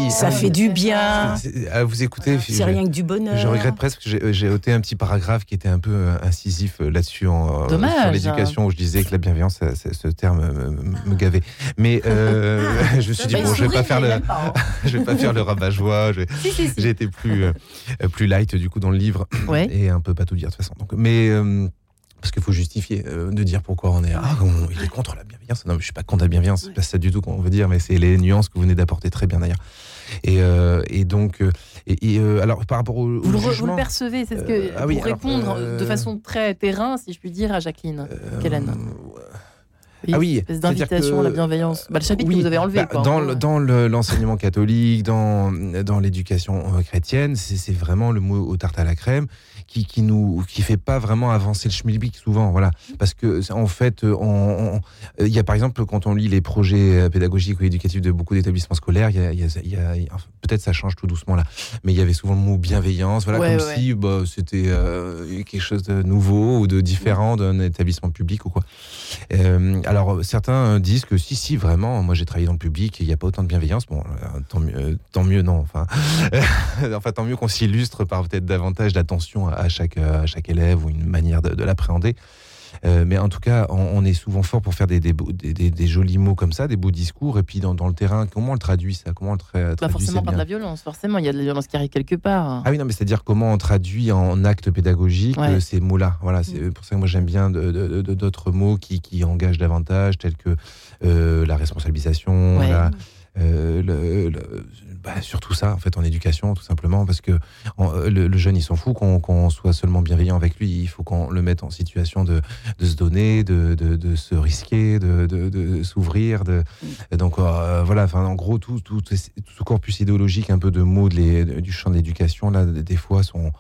B: ça fait du bien.
C: À vous écouter,
B: c'est rien que du bonheur.
C: Je regrette presque que j'ai ôté un petit paragraphe qui était un peu incisif là-dessus en sur l'éducation où je disais que la bienveillance, ce terme me, gavait. Mais *laughs* je me suis dit bon, *laughs* je vais pas faire le, hein. je vais pas faire le rabat *laughs* joie. J'ai été plus, euh, plus light du coup dans le livre *clears throat* et un peu pas tout dire de toute façon. Donc, mais euh, parce qu'il faut justifier euh, de dire pourquoi on est ah il est contre la bienveillance. Non, mais je suis pas contre la bienveillance. C'est pas ça du tout qu'on veut dire, mais c'est les nuances que vous venez d'apporter très bien d'ailleurs. Et, et, donc, et, alors par rapport au,
A: vous, le, percevez, c'est ce que ah pour répondre de façon très terrain, si je puis dire, à Jacqueline Kellen
C: ah oui,
A: d'invitation à la bienveillance. Bah, le chapitre que vous avez enlevé.
C: Bah, dans, dans l'enseignement catholique, dans, dans l'éducation euh, chrétienne, c'est vraiment le mot au tarte à la crème qui, qui nous qui fait pas vraiment avancer le schmilblick souvent voilà parce que en fait on, il y a par exemple quand on lit les projets pédagogiques ou éducatifs de beaucoup d'établissements scolaires il y a, peut-être ça change tout doucement là mais il y avait souvent le mot bienveillance voilà comme si bah, c'était euh, quelque chose de nouveau ou de différent d'un établissement public ou quoi euh, alors certains disent que si, si, vraiment, moi j'ai travaillé dans le public, il n'y a pas autant de bienveillance. Bon, tant mieux, tant mieux non. Enfin, *laughs* enfin tant mieux qu'on s'illustre par peut-être davantage d'attention à chaque, à chaque élève ou une manière de l'appréhender. Euh, mais en tout cas, on, est souvent fort pour faire des, des, des, jolis mots comme ça, des beaux discours. Et puis dans, dans le terrain, comment on le traduit ça? Comment on le traduit
A: Pas forcément par de la violence, forcément. Il y a de la violence qui arrive quelque part.
C: Ah oui, non, mais c'est-à-dire comment on traduit en acte pédagogique euh, ces mots-là. Voilà, c'est mm. pour ça que moi j'aime bien d'autres mots qui, qui, engagent davantage, tels que euh, la responsabilisation, le, bah, surtout ça, en fait, en éducation, tout simplement, parce que euh, le, jeune, il s'en fout qu'on soit seulement bienveillant avec lui. Il faut qu'on le mette en situation de, de se donner, de, de, se risquer, de, s'ouvrir. Donc euh, voilà, enfin, en gros, tout, tout, ce corpus idéologique, un peu de mots du champ de l'éducation, là, des fois, sont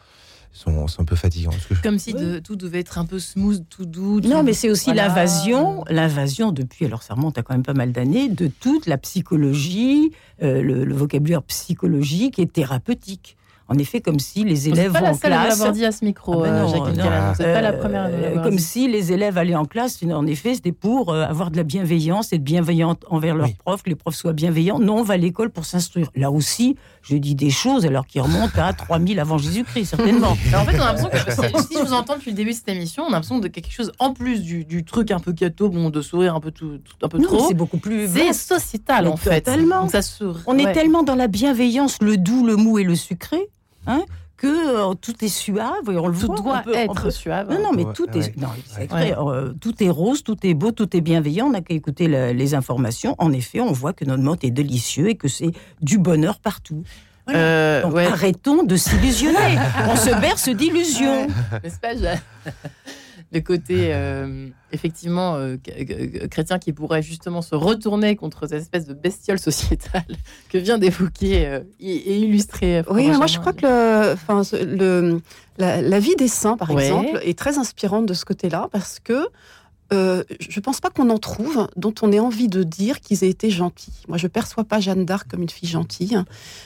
C: sont, un peu fatigants.
A: Comme si de, tout devait être un peu smooth, tout doux.
B: non, mais c'est aussi l'invasion, l'invasion depuis, alors ça remonte à quand même pas mal d'années, de toute la psychologie, euh, le, vocabulaire psychologique et thérapeutique. En effet, comme si les élèves
A: vont
B: en classe.
A: dit à ce micro, ah ben euh, C'est pas la première.
B: Euh, comme si les élèves allaient en classe. En effet, c'était pour euh, avoir de la bienveillance, être bienveillant envers leurs profs, que les profs soient bienveillants. Non, on va à l'école pour s'instruire. Là aussi, je dis des choses alors qui remontent à 3000 avant Jésus-Christ, certainement. *laughs*
A: en fait, on a l'impression que *laughs* si je vous entends depuis le début de cette émission, on a l'impression de quelque chose en plus du, truc un peu gâteau, bon, de sourire un peu tout, un peu trop.
B: C'est beaucoup plus.
A: C'est sociétal en fait.
B: Tellement. ça on est tellement dans la bienveillance, le doux, le mou et le sucré Hein, que euh, tout est suave et on le
A: tout doit être suave.
B: Non, non, mais tout est, euh, tout est rose, tout est beau, tout est bienveillant. On n'a qu'à écouter les informations. En effet, on voit que notre monde est délicieux et que c'est du bonheur partout. Euh, arrêtons de s'illusionner. *laughs* on se berce d'illusions.
A: N'est-ce pas le côté euh, effectivement euh, chrétien qui pourrait justement se retourner contre cette espèce de bestiole sociétale *laughs* que vient d'évoquer euh, et, illustrer.
D: Oui, moi je crois que le, enfin, le, la, vie des saints, par exemple, est très inspirante de ce côté-là parce que euh, je ne pense pas qu'on en trouve dont on ait envie de dire qu'ils aient été gentils. Moi, je ne perçois pas Jeanne d'Arc comme une fille gentille.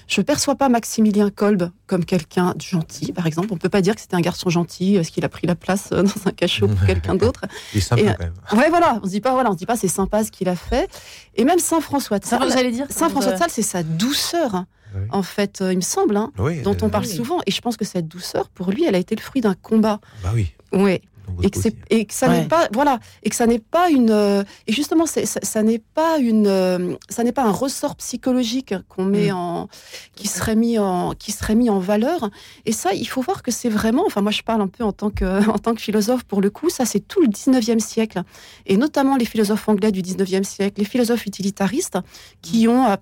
D: Je ne perçois pas Maximilien Kolb comme quelqu'un de gentil, par exemple. On ne peut pas dire que c'était un garçon gentil, parce qu'il a pris la place euh, dans un cachot pour quelqu'un d'autre?
C: Il est sympa quand même.
D: Ouais, voilà. On se dit pas, voilà, on se dit pas c'est sympa ce qu'il a fait. Et même Saint François de Sales.
A: j'allais dire?
D: Saint François de Sales, c'est sa douceur. En fait, euh, il me semble, hein, dont on parle souvent. Et je pense que cette douceur, pour lui, elle a été le fruit d'un combat.
C: Bah oui.
D: Oui et que, et que ça n'est pas voilà et que ça n'est pas une euh, et justement ça, ça n'est pas une euh, ça n'est pas un ressort psychologique qu'on met mm. en qui serait mis en qui serait mis en valeur et ça il faut voir que c'est vraiment enfin moi je parle un peu en tant que *laughs* en tant que philosophe pour le coup ça c'est tout le 19e siècle et notamment les philosophes anglais du 19e siècle les philosophes utilitaristes qui mm. ont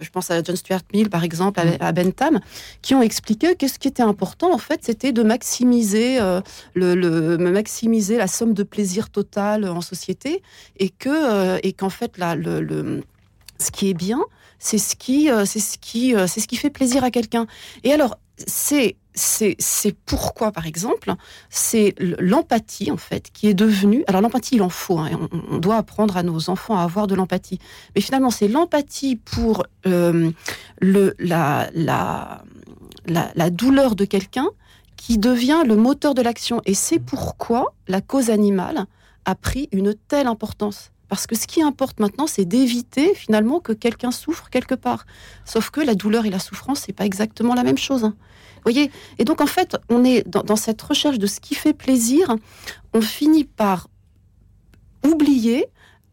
D: je pense à John Stuart Mill par exemple mm. à, Bentham qui ont expliqué que ce qui était important en fait c'était de maximiser euh, le, le maximiser la somme de plaisir total en société et que euh, et qu'en fait là le, le, ce qui est bien c'est ce qui euh, c'est ce qui euh, c'est ce qui fait plaisir à quelqu'un et alors c'est c'est pourquoi, par exemple, c'est l'empathie, en fait, qui est devenue. Alors, l'empathie, il en faut. Hein, on, doit apprendre à nos enfants à avoir de l'empathie. Mais finalement, c'est l'empathie pour le, la, la, la, la, douleur de quelqu'un qui devient le moteur de l'action. Et c'est pourquoi la cause animale a pris une telle importance. Parce que ce qui importe maintenant, c'est d'éviter finalement que quelqu'un souffre quelque part. Sauf que la douleur et la souffrance, c'est pas exactement la même chose. Hein. voyez? Et donc en fait, on est dans, cette recherche de ce qui fait plaisir. On finit par oublier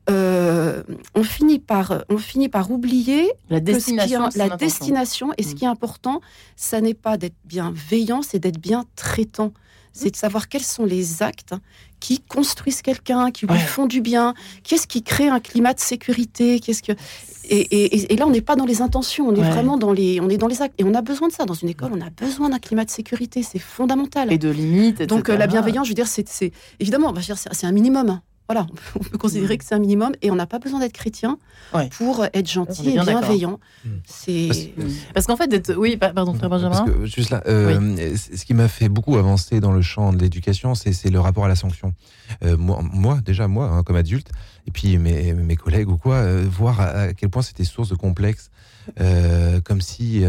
D: euh, on, finit par, on finit par oublier
A: la destination.
D: la destination et ce mm. qui est important, ça n'est pas d'être bienveillant, c'est d'être bien traitant. C'est de savoir quels sont les actes qui construisent quelqu'un, qui lui font du bien, qu'est-ce qui crée un climat de sécurité, qu'est-ce que et, là on n'est pas dans les intentions, on est vraiment dans les on est dans les actes et on a besoin de ça dans une école, on a besoin d'un climat de sécurité, c'est fondamental.
A: Et de limites.
D: Donc euh, la bienveillance, je veux dire, c'est évidemment, c'est un minimum. Voilà, on peut considérer que c'est un minimum et on n'a pas besoin d'être chrétien pour être gentil et bienveillant. Mm. C'est
A: parce, qu'en fait, oui, pardon, Benjamin.
C: juste là, euh, ce qui m'a fait beaucoup avancer dans le champ de l'éducation, c'est le rapport à la sanction. Euh, moi, déjà moi, hein, comme adulte, et puis mes, mes collègues ou quoi, euh, voir à, quel point c'était source de complexe. comme si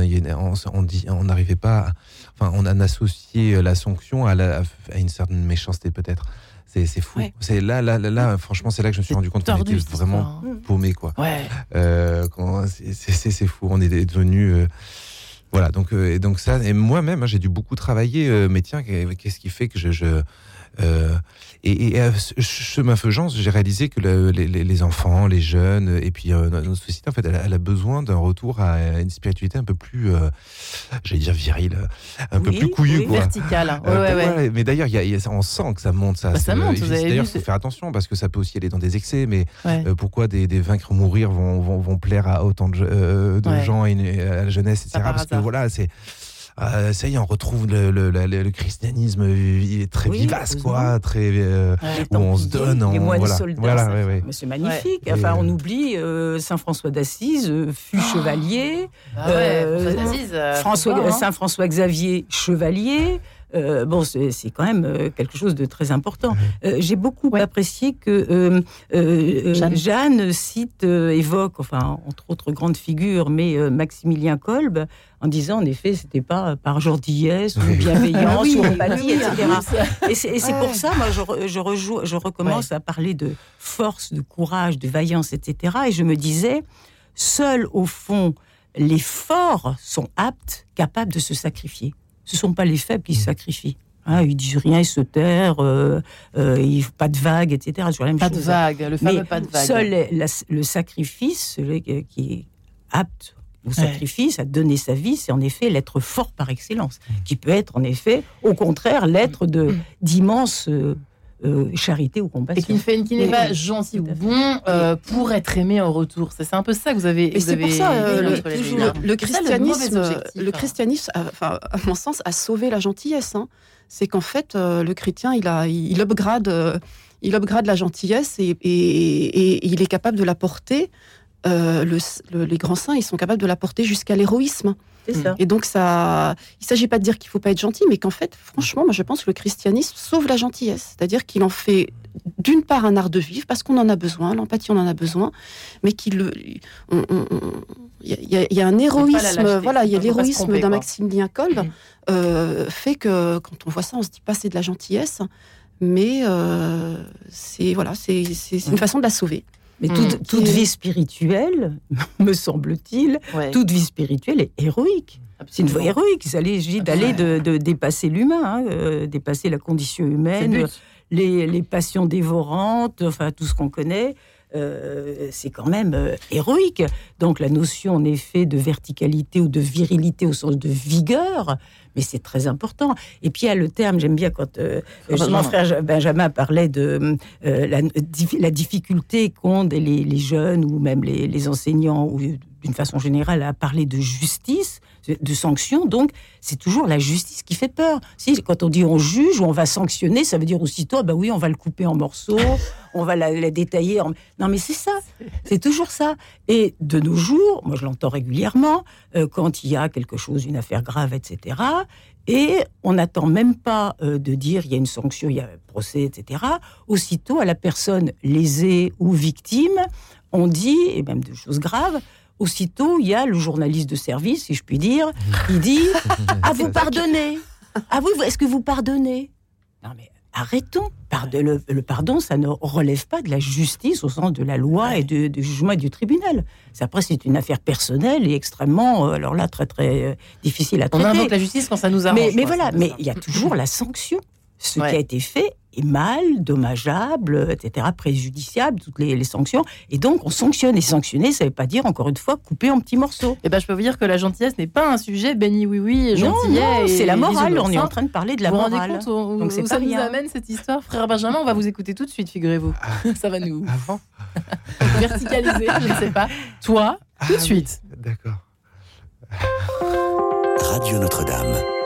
C: on n'arrivait pas, enfin, on a associé la sanction à, à une certaine méchanceté peut-être C'est fou. C'est là, là, là, franchement, c'est là que je me suis rendu compte qu'on était vraiment paumé, quoi.
A: Ouais.
C: Euh, c'est fou. On est devenu. Euh, voilà, donc, euh, et donc ça, et moi-même, hein, j'ai dû beaucoup travailler, mais tiens, qu'est-ce qui fait que je, je euh, et, et, chemin faisant, j'ai réalisé que les, enfants, les jeunes, et puis notre société, en fait, elle, a besoin d'un retour à une spiritualité un peu plus, j'allais dire virile, un peu plus couillue,
A: oui, verticale. Ouais,
C: ouais, mais d'ailleurs, on sent que ça monte, ça.
A: Bah, ça monte.
C: D'ailleurs, il faut faire attention parce que ça peut aussi aller dans des excès. Mais pourquoi des, des, vaincre mourir vont, vont, vont, plaire à autant de, de gens et à la jeunesse, etc. Parce que voilà, c'est euh, ça y est, on retrouve le, le, le, christianisme très vivace, quoi, très euh, où on se donne.
B: En, les moines voilà. soldats, c'est magnifique. Enfin, on oublie euh, Saint François d'Assise fut oh chevalier.
A: Ah
B: François, Saint François Xavier chevalier. Euh, bon, c'est quand même euh, quelque chose de très important. Euh, j'ai beaucoup apprécié que Jeanne. cite, évoque, enfin, entre autres grandes figures, mais Maximilien Kolb, en disant, en effet, c'était pas par gentillesse ou bienveillance ou empathie, etc. Et c'est pour ça, moi, je, je, je recommence à parler de force, de courage, de vaillance, etc. Et je me disais, seuls, au fond, les forts sont aptes, capables de se sacrifier ce ne sont pas les faibles qui se sacrifient. Hein, ils disent rien, ils se terrent, euh, euh, pas de vagues, etc.
A: pas de vagues, le fameux pas de.
B: Seul le sacrifice, celui qui est apte au sacrifice, à donner sa vie, c'est en effet l'être fort par excellence, qui peut être en effet, au contraire, l'être de mm. d'immenses euh, charité ou compassion.
A: Et qui, fait, qui n'est pas gentil ou bon euh, pour être aimé en retour. C'est un peu ça que vous avez.
D: Et c'est pour ça euh, le, christianisme, le, christianisme, enfin, à mon sens, a sauvé la gentillesse. Hein. C'est qu'en fait, le chrétien, il a, il upgrade, il upgrade la gentillesse et, et, il est capable de la porter. Les grands saints, ils sont capables de la porter jusqu'à l'héroïsme. Et donc, ça, il ne s'agit pas de dire qu'il ne faut pas être gentil, mais qu'en fait, franchement, moi, je pense que le christianisme sauve la gentillesse. C'est-à-dire qu'il en fait, d'une part, un art de vivre, parce qu'on en a besoin, l'empathie, on en a besoin, mais qu'il. Il y, a un héroïsme, voilà, il y a l'héroïsme d'un Maximilien Kolb, mm. euh, fait que quand on voit ça, on se dit pas c'est de la gentillesse, mais euh, c'est voilà, c'est une façon de la sauver.
B: Mais toute, mmh. vie spirituelle, *laughs* me semble-t-il, toute vie spirituelle est héroïque. C'est une voie héroïque. Il s'agit d'aller de, dépasser l'humain, hein, euh, dépasser la condition humaine, les, les, passions dévorantes, enfin tout ce qu'on connaît. Euh, c'est quand même euh, héroïque. Donc la notion en effet de verticalité ou de virilité au sens de vigueur, mais c'est très important. Et puis il y a le terme, j'aime bien quand euh, mon frère Benjamin parlait de la, difficulté qu'ont les, les, jeunes ou même les, les enseignants ou d'une façon générale à parler de justice de sanctions. Donc, c'est toujours la justice qui fait peur. Si, quand on dit on juge ou on va sanctionner, ça veut dire aussitôt, bah oui, on va le couper en morceaux, *laughs* on va la, détailler. En... Non, mais c'est ça. C'est toujours ça. Et de nos jours, moi je l'entends régulièrement, euh, quand il y a quelque chose, une affaire grave, etc. Et on n'attend même pas euh, de dire il y a une sanction, il y a un procès, etc. Aussitôt, à la personne lésée ou victime, on dit, et même de choses graves, aussitôt, il y a le journaliste de service, si je puis dire, qui dit *laughs* Ah, vous pardonnez Ah, vous, est-ce que vous pardonnez? Non, mais arrêtons. Le, le, pardon, ça ne relève pas de la justice au sens de la loi et du jugement et du tribunal. Après, c'est une affaire personnelle et extrêmement, euh, alors là, très très euh, difficile à traiter.
A: On invoque la justice quand ça nous arrange.
B: Mais, mais voilà, mais il y a toujours la sanction. Ce qui a été fait est mal, dommageable, etc., préjudiciable, toutes les, sanctions. Et donc, on sanctionne. Et sanctionner, ça ne veut pas dire, encore une fois, couper en petits morceaux.
A: Eh ben, je peux vous dire que la gentillesse n'est pas un sujet béni oui oui gentillet.
B: c'est la morale. On est en train de parler de la morale.
A: Vous compte, donc, ça nous amène cette histoire, frère Benjamin? On va vous écouter tout de suite, figurez-vous. Ah. *laughs* ça va nous *laughs* verticaliser, je ne sais pas. Toi, tout de ah suite.
C: D'accord.
I: Radio Notre-Dame.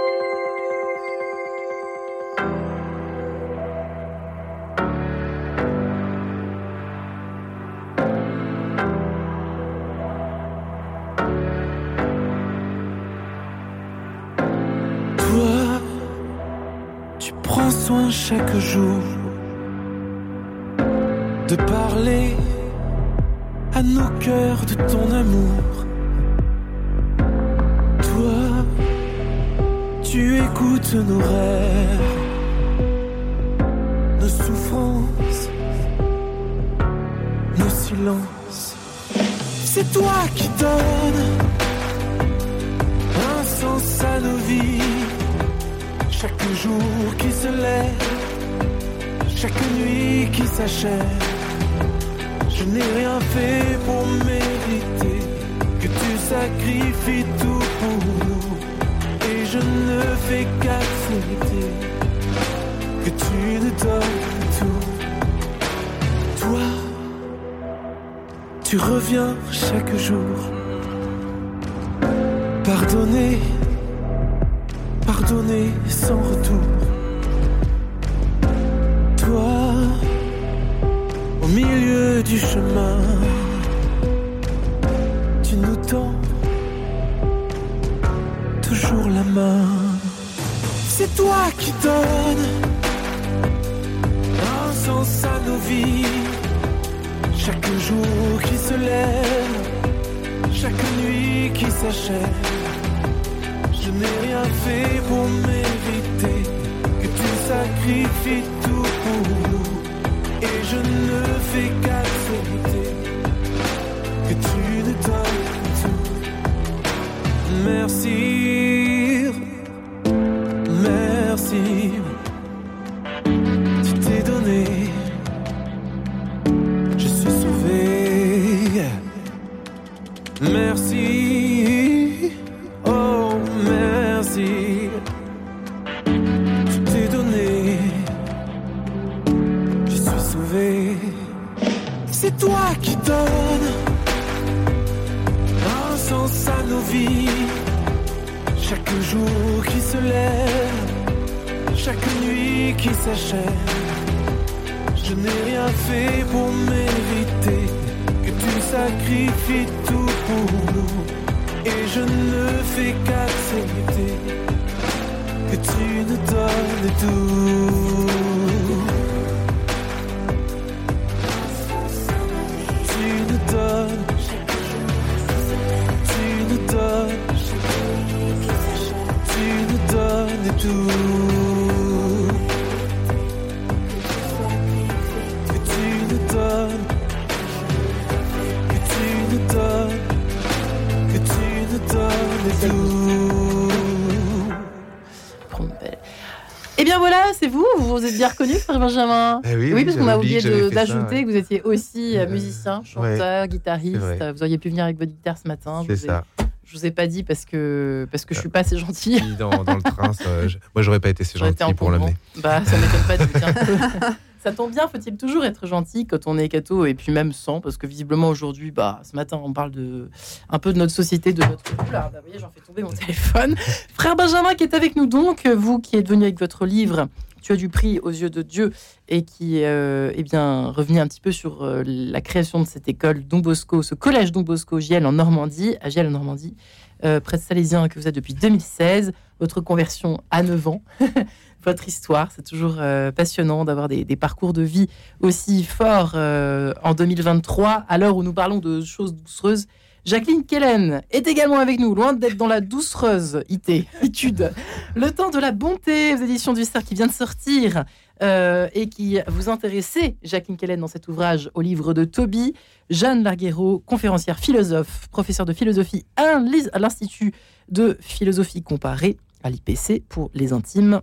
J: Chaque jour de parler à nos cœurs de ton amour. Toi, tu écoutes nos rêves, nos souffrances, nos silences. C'est toi qui donnes un sens à nos vies. Chaque jour qui se lève, chaque nuit qui s'achève. Je n'ai rien fait pour mériter que tu sacrifies tout pour nous. Et je ne fais qu'accepter que tu nous donnes tout. Toi, tu reviens chaque jour. Pardonner, pardonner sans retour. Toi, au milieu du chemin, tu nous tends toujours la main. C'est toi qui donnes un sens à nos vies. Chaque jour qui se lève, chaque nuit qui s'achève. N'ai rien fait pour mériter que tu sacrifies tout pour nous. Et je ne fais qu'accepter que tu donnes tout. Merci, merci. C'est
A: vous, vous vous êtes bien reconnu, frère Benjamin?
C: Eh oui,
A: oui,
C: oui,
A: parce qu'on a oublié d'ajouter
C: ouais.
A: que vous étiez aussi euh,
C: Euh,
A: musicien, chanteur, guitariste. Vous auriez pu venir avec votre guitare ce matin.
C: C'est
A: ai-
C: ça.
A: Je vous ai pas dit parce que parce que je suis pas assez gentille.
C: Puis Dans, dans le train, ça, je- moi j'aurais pas été
A: été
C: gentil pour l'amener.
A: Bah, ça m'étonne pas du tout. Ça tombe bien, faut-il toujours être gentil quand on est catho et puis même sans, parce que visiblement aujourd'hui, bah, ce matin, on parle de un peu de notre société, de notre. Oula, bah, vous voyez, j'en fais tomber mon téléphone. *laughs* Frère Benjamin qui est avec nous donc, vous qui êtes venu avec votre livre. Tu as du prix aux yeux de Dieu et qui euh, eh bien, revenu un petit peu sur euh, la création de cette école Don Bosco, ce collège Don Bosco Giel en Normandie, à Giel en Normandie, euh, près de Salésien que vous êtes depuis 2016, votre conversion à 9 ans, *laughs* votre histoire. C'est toujours euh, passionnant d'avoir des, des parcours de vie aussi forts en 2023, à l'heure où nous parlons de choses doucereuses. Jacqueline Kellen est également avec nous, loin d'être dans la doucereuse *laughs* étude. Le temps de la bonté aux éditions du Cerf qui vient de sortir euh, et qui vous intéressait, Jacqueline Kellen, dans cet ouvrage au livre de Toby. Jeanne Larguero, conférencière philosophe, professeure de philosophie à l'Institut de philosophie comparée à l'IPC pour les intimes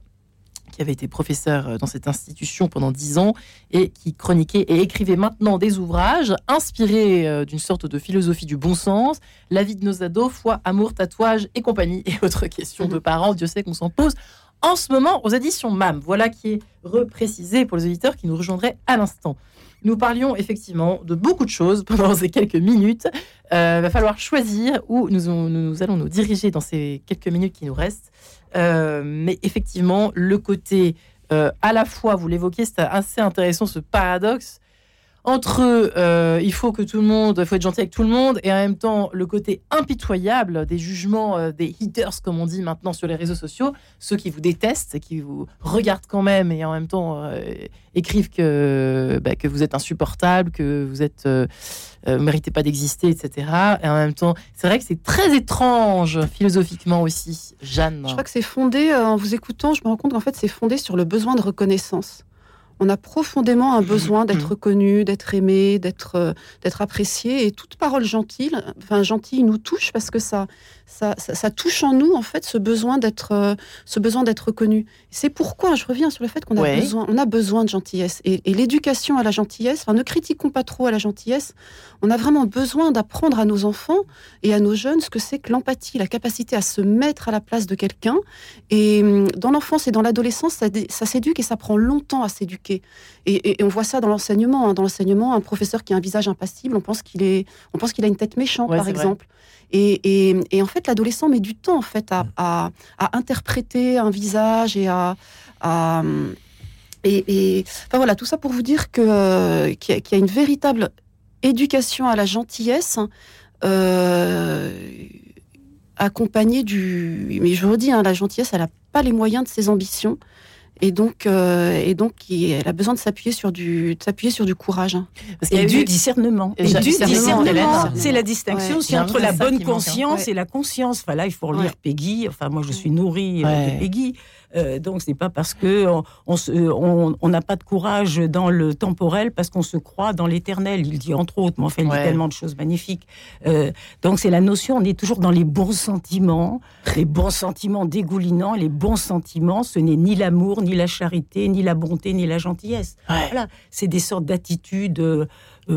A: qui avait été professeur euh, dans cette institution pendant dix ans et qui chroniquait et écrivait maintenant des ouvrages inspirés euh, d'une sorte de philosophie du bon sens, la vie de nos ados, foi, amour, tatouage et compagnie et autres questions de parents. Dieu sait qu'on s'en pose en ce moment aux éditions MAM. Voilà qui est reprécisé pour les auditeurs qui nous rejoindraient à l'instant. Nous parlions effectivement de beaucoup de choses pendant ces quelques minutes. Il va falloir choisir où nous allons nous diriger dans ces quelques minutes qui nous restent. Euh, mais effectivement, le côté euh, à la fois, vous l'évoquez, c'est assez intéressant ce paradoxe entre euh, il faut que tout le monde, faut être gentil avec tout le monde, et en même temps le côté impitoyable des jugements euh, des haters, comme on dit maintenant sur les réseaux sociaux, ceux qui vous détestent, qui vous regardent quand même et en même temps euh, écrivent que, bah, que vous êtes insupportable, que vous êtes méritez pas d'exister, etc. Et en même temps, c'est vrai que c'est très étrange philosophiquement aussi, Jeanne.
D: Je crois que c'est fondé, en vous écoutant, je me rends compte qu'en fait, c'est fondé sur le besoin de reconnaissance. On a profondément un besoin d'être mm. reconnu, d'être aimé, d'être euh, d'être apprécié. Et toute parole gentille, enfin gentille, nous touche parce que ça, ça, ça, touche en nous en fait ce besoin d'être euh, ce besoin d'être reconnu. C'est pourquoi je reviens sur le fait qu'on a besoin on a besoin de gentillesse et, l'éducation à la gentillesse. Enfin, ne critiquons pas trop à la gentillesse. On a vraiment besoin d'apprendre à nos enfants et à nos jeunes ce que c'est que l'empathie, la capacité à se mettre à la place de quelqu'un. Et hum, dans l'enfance et dans l'adolescence, ça, ça s'éduque et ça prend longtemps à s'éduquer. Et, on voit ça dans l'enseignement. Hein. Dans l'enseignement, un professeur qui a un visage impassible, on pense qu'il est, on pense qu'il a une tête méchante, par exemple. Et, en fait, l'adolescent met du temps en fait à, interpréter un visage et à, et, enfin voilà, tout ça pour vous dire que qu'il y, a une véritable éducation à la gentillesse. Euh, accompagnée du. Mais je vous dis, hein, la gentillesse, elle n'a pas les moyens de ses ambitions. Et donc, euh, et donc, elle a besoin de s'appuyer sur du, s'appuyer sur du courage. Hein.
B: et du discernement. Et, du discernement. C'est la distinction entre la bonne conscience et la conscience. Enfin là, il faut relire Peggy. Enfin, moi, je suis nourrie euh, de Peggy. Euh, donc c'est pas parce que on n'a pas de courage dans le temporel parce qu'on se croit dans l'éternel. Il dit entre autres, mais enfin il dit tellement de choses magnifiques. Euh, donc c'est la notion, on est toujours dans les bons sentiments, les bons sentiments dégoulinants, les bons sentiments. Ce n'est ni l'amour, ni la charité, ni la bonté, ni la gentillesse. Voilà, c'est des sortes d'attitudes euh,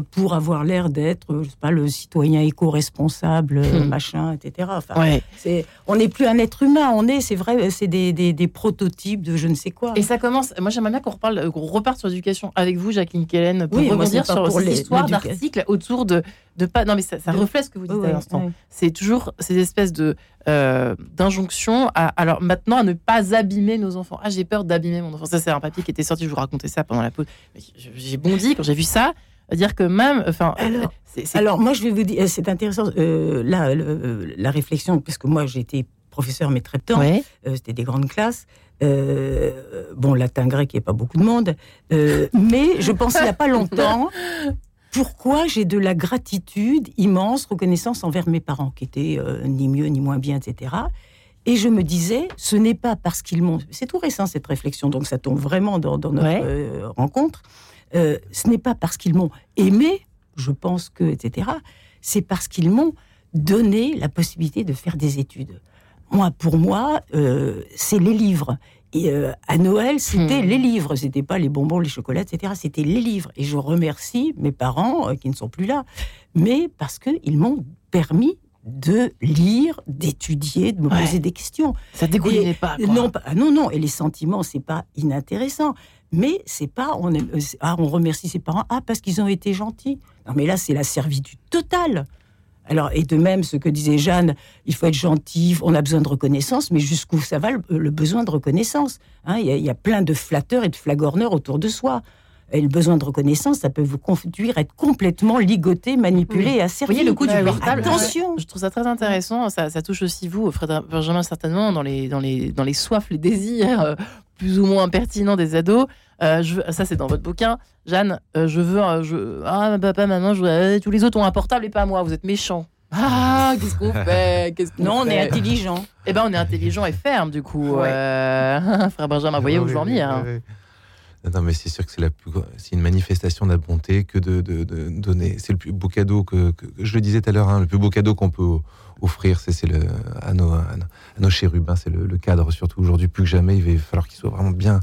B: pour avoir l'air d'être, euh, pas, le citoyen éco-responsable, euh, hmm. machin, etc. Enfin, on n'est plus un être humain, on est, c'est vrai, c'est des, des, prototypes de je ne sais quoi.
A: Et ça commence. Moi, j'aimerais bien qu'on reparle, qu'on reparte sur l'éducation avec vous, Jacqueline Kellen, pour rebondir sur cette histoire d'articles autour de, de pas. Non, mais ça, reflète ce que vous dites à l'instant. C'est toujours ces espèces de d'injonctions à, alors maintenant à ne pas abîmer nos enfants. Ah, j'ai peur d'abîmer mon enfant. Ça, c'est un papier qui était sorti. Je vous racontais ça pendant la pause. J'ai bondi quand j'ai vu ça dire que même, enfin,
B: alors, alors, moi je vais vous dire, c'est intéressant euh, là euh, la réflexion parce que moi été professeur mais très temps, euh, c'était des grandes classes. bon, latin grec, il n'y a pas beaucoup de monde, mais je pensais il n'y a pas longtemps *laughs* pourquoi j'ai de la gratitude immense, reconnaissance envers mes parents, qui étaient ni mieux ni moins bien, etc. Et je me disais, ce n'est pas parce qu'ils m'ont. C'est tout récent cette réflexion, donc ça tombe vraiment dans, notre rencontre. Euh, ce n'est pas parce qu'ils m'ont aimé, je pense que, etc. C'est parce qu'ils m'ont donné la possibilité de faire des études. Moi, pour moi, euh, c'est les livres. Et euh, à Noël, c'était hmm. les livres. C'était pas les bonbons, les chocolats, etc. C'était les livres. Et je remercie mes parents qui ne sont plus là, mais parce qu'ils m'ont permis de lire, d'étudier, de me poser des questions.
A: Ça dégoulinait pas.
B: Non, non, non. Et les sentiments, c'est pas inintéressant. Mais c'est pas on, euh, ah, on remercie ses parents ah parce qu'ils ont été gentils. Non mais là c'est la servitude totale. Alors et de même ce que disait Jeanne, il faut être gentil, on a besoin de reconnaissance, mais jusqu'où ça va le, besoin de reconnaissance hein, il, y a, plein de flatteurs et de flagorneurs autour de soi. Et le besoin de reconnaissance, ça peut vous conduire à être complètement ligoté, manipulé et asservi.
A: Vous voyez le coup du portable
B: Attention
A: Je trouve ça très intéressant. Ça, touche aussi vous, Frédéric Benjamin, certainement, dans les, dans les, dans les soifs, les désirs euh, plus ou moins pertinent des ados. Euh, je, ça, c'est dans votre bouquin. Jeanne, euh, je veux. je, ah, papa, maman, je, euh, tous les autres ont un portable et pas moi. Vous êtes méchants. Ah, qu'est-ce qu'on *laughs* fait?
B: Non, on est intelligent.
A: Eh ben, on est intelligent et ferme, du coup. *laughs* frère Benjamin, voyez où je veux en venir.
C: Non, mais c'est sûr que c'est la plus, c'est une manifestation de la bonté que de, donner. C'est le plus beau cadeau que, je le disais tout à l'heure, hein, le plus beau cadeau qu'on peut offrir, c'est le à nos, à nos chérubins, c'est le, le, cadre surtout aujourd'hui plus que jamais. Il va falloir qu'il soit vraiment bien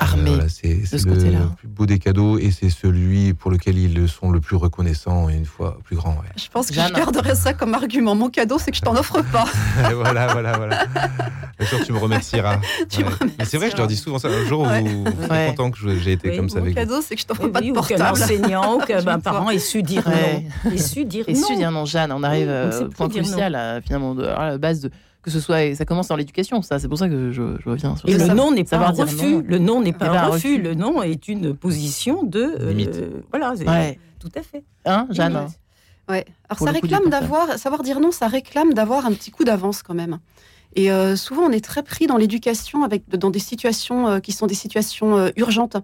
A: armé
C: c'est le plus beau des cadeaux et c'est celui pour lequel ils sont le plus reconnaissants et une fois plus grand.
D: Je pense que je garderai ça comme argument. Mon cadeau, c'est que je t'en offre pas. *laughs*
C: voilà, voilà, voilà. Un jour, tu me remercieras. *laughs* c'est vrai, je leur dis souvent ça. Un jour, vous, êtes content que j'ai été comme ça
D: avec
C: Mon
D: cadeau, c'est que je t'offre pas de portable. Qu'un
B: enseignant ou qu'un parent ait su dire non. Et su dire
A: non. su dire non, Jeanne. On arrive euh, au point crucial, finalement, à la base de que ce soit, ça commence dans l'éducation, ça, c'est pour ça que je, reviens
B: sur Et le non n'est pas un refus, le non n'est pas un refus, le non est une position de. Euh, voilà, tout à fait.
A: Hein, Jeanne
D: Ouais. Alors ça réclame d'avoir, savoir dire non, ça réclame d'avoir un petit coup d'avance quand même. Et souvent, on est très pris dans l'éducation, avec dans des situations qui sont des situations urgentes.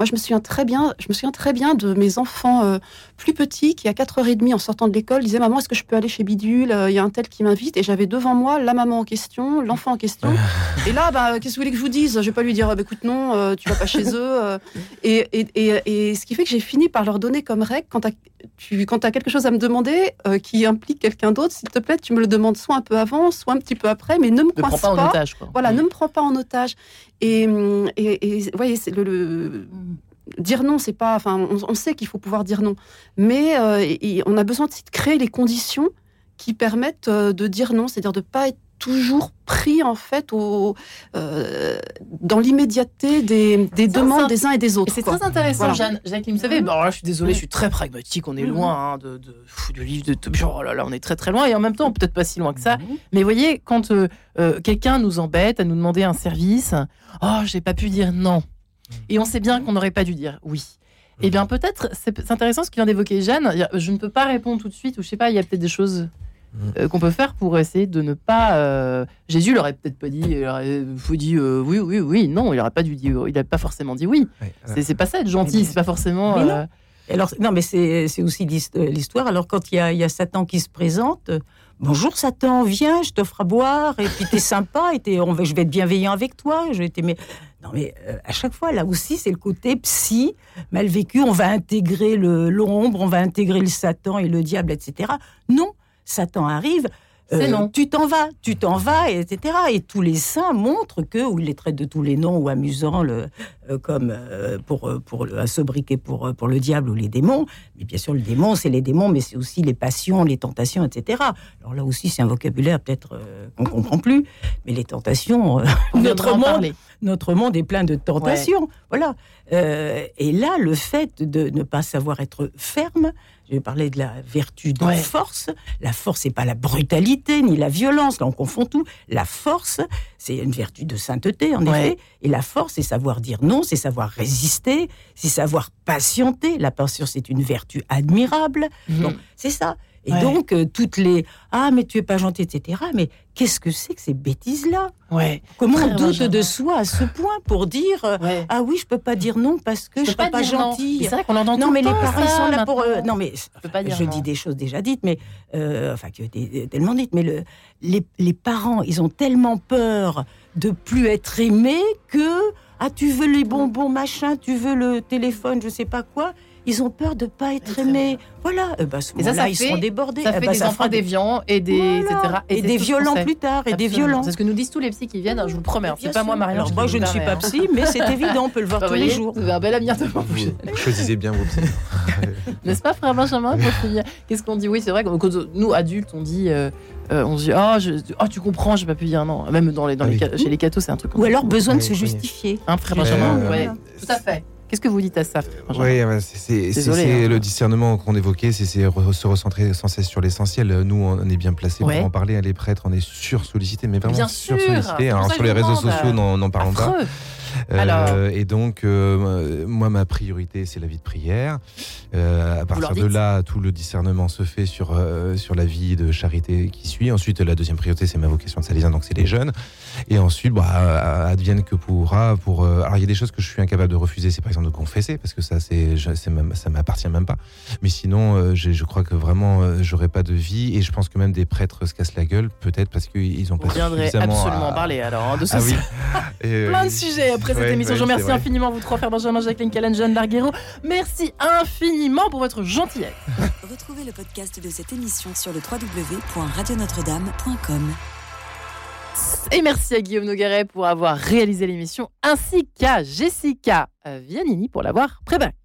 D: Moi, je me souviens très bien, je me souviens très bien de mes enfants plus petits qui, à 4h30 en sortant de l'école, disaient Maman, est-ce que je peux aller chez Bidule? Il y a un tel qui m'invite. Et j'avais devant moi la maman en question, l'enfant en question. *laughs* et là, bah, qu'est-ce que vous voulez que je vous dise? Je vais pas lui dire bah, Écoute, non, tu vas pas chez *laughs* eux. Et, et, et, ce qui fait que j'ai fini par leur donner comme règle quand tu quand as quelque chose à me demander qui implique quelqu'un d'autre, s'il te plaît, tu me le demandes soit un peu avant, soit un petit peu après, mais ne me ne coince pas.
A: en otage.
D: Voilà, ne me prends pas en otage. Et, et, voyez, dire non, c'est pas. Enfin, on, sait qu'il faut pouvoir dire non, mais euh, on a besoin de créer les conditions qui permettent euh, de dire non, c'est-à-dire de pas être toujours pris en fait au, euh, dans l'immédiateté des, des demandes des uns et des autres.
A: C'est très intéressant, Jeanne. Jacqueline, vous savez, bon, là, je suis désolée, je suis très pragmatique, on est mhm. loin hein, de, de, du livre de oh là là, on est très très loin, et en même temps, peut-être pas si loin que ça. Mhm. Mais vous voyez, quand euh, euh, quelqu'un nous embête à nous demander un service, oh, j'ai pas pu dire non. Et on sait bien qu'on n'aurait pas dû dire oui. Eh bien, peut-être, c'est intéressant ce qu'il vient d'évoquer Jeanne. Je ne peux pas répondre tout de suite, ou je sais pas, il y a peut-être des choses euh, qu'on peut faire pour essayer de ne pas. Euh, Jésus l'aurait peut-être pas dit. Il aurait faut dit euh, oui, oui, oui. Non, il n'aurait pas dû dire. Il n'a pas forcément dit oui. c'est pas ça être gentil. C'est pas forcément.
B: non. Alors non, mais c'est aussi l'histoire. Alors quand il y, y, a Satan qui se présente. Bonjour Satan, viens, je t'offre à boire, et puis t'es sympa, et on va, je vais être bienveillant avec toi, je vais t'aimer. Non mais à chaque fois, là aussi, c'est le côté psy, mal vécu, on va intégrer l'ombre, on va intégrer le Satan et le diable, etc. Non, Satan arrive, euh, tu t'en vas, tu t'en vas, etc. Et tous les saints montrent que, ou ils les traitent de tous les noms ou amusants, le, euh, comme euh, pour, pour le, un sobriquet pour, pour le diable ou les démons. Mais bien sûr, le démon, c'est les démons, mais c'est aussi les passions, les tentations, etc. Alors là aussi, c'est un vocabulaire peut-être qu'on ne comprend plus, mais les tentations, *laughs* notre, monde, notre monde est plein de tentations. Voilà. et là, le fait de ne pas savoir être ferme, je vais parler de la vertu de la force. La force, c'est pas la brutalité ni la violence. Là, on confond tout. La force, c'est une vertu de sainteté, en effet. Et la force, c'est savoir dire non, c'est savoir résister, c'est savoir patienter. La patience, c'est une vertu admirable. Mhm. c'est ça. Et donc, euh, toutes les Ah, mais tu es pas gentil, etc. Mais qu'est-ce que c'est que ces bêtises-là?
A: Ouais.
B: Comment on doute de soi à ce point pour dire euh, Ah oui, je peux pas dire non parce que je, ne suis pas, gentil.
A: C'est vrai qu'on entend
B: Non, mais
A: les
B: parents
A: sont
B: là pour. Euh, non, mais je dis des choses déjà dites, mais. enfin, qui ont été tellement dites, mais le, les, les parents, ils ont tellement peur de plus être aimés que. Ah, tu veux les bonbons, machin, tu veux le téléphone, je sais pas quoi ils ont peur de pas être aimés. Voilà,
A: et,
B: bah, et ça, ça ils seront débordés.
A: Ça eh fait bah, des enfants déviants et des
B: et, des violents plus tard et des violents.
A: C'est ce que nous disent tous les psys qui viennent. Je vous le promets, hein. c'est pas moi Marianne.
B: Alors moi je ne suis pas psy, mais c'est *laughs* évident, on peut le voir bah, tous les jours.
A: Vous avez un bel avenir devant vous.
C: Choisissez bien vos psys. *laughs*
A: N'est-ce pas, frère Benjamin Qu'est-ce qu'on dit? Oui, c'est vrai que nous adultes, on dit. Euh, euh, on se dit oh, je, oh, tu comprends j'ai pas pu dire non même dans les, dans ah les chez les cathos c'est un truc
B: ou alors besoin de se justifier
A: un frère Benjamin? Ouais tout à fait Qu'est-ce que vous dites à ça
C: Oui, c'est hein. le discernement qu'on évoquait, c'est se recentrer sans cesse sur l'essentiel. Nous, on est bien placés pour en parler. Les prêtres, on est sursollicités, mais vraiment sursollicités. Sur les réseaux sociaux, n'en parlons pas. Euh, et donc, euh, moi, ma priorité, c'est la vie de prière. Euh, à partir de là, tout le discernement se fait sur, sur la vie de charité qui suit. Ensuite, la deuxième priorité, c'est ma vocation de salésien, donc c'est les jeunes. Et ensuite, bah, advienne que pourra. Pour, alors, il y a des choses que je suis incapable de refuser, c'est par exemple de confesser, parce que ça, c'est, ça m'appartient même pas. Mais sinon, je crois que vraiment, j'aurais pas de vie. Et je pense que même des prêtres se cassent la gueule, peut-être parce qu'ils ont pas
A: suffisamment. absolument à... parler alors hein, de ah ce *laughs* ah, Plein de sujets après cette émission. je remercie infiniment vous trois frères Benjamin, Jacqueline, Callan, Jeanne Larguero. Merci infiniment pour votre gentillesse.
E: Retrouvez le podcast de cette émission sur le www.radionotre-dame.com.
A: Et merci à Guillaume Nogaret pour avoir réalisé l'émission, ainsi qu'à Jessica Vianini pour l'avoir préparée.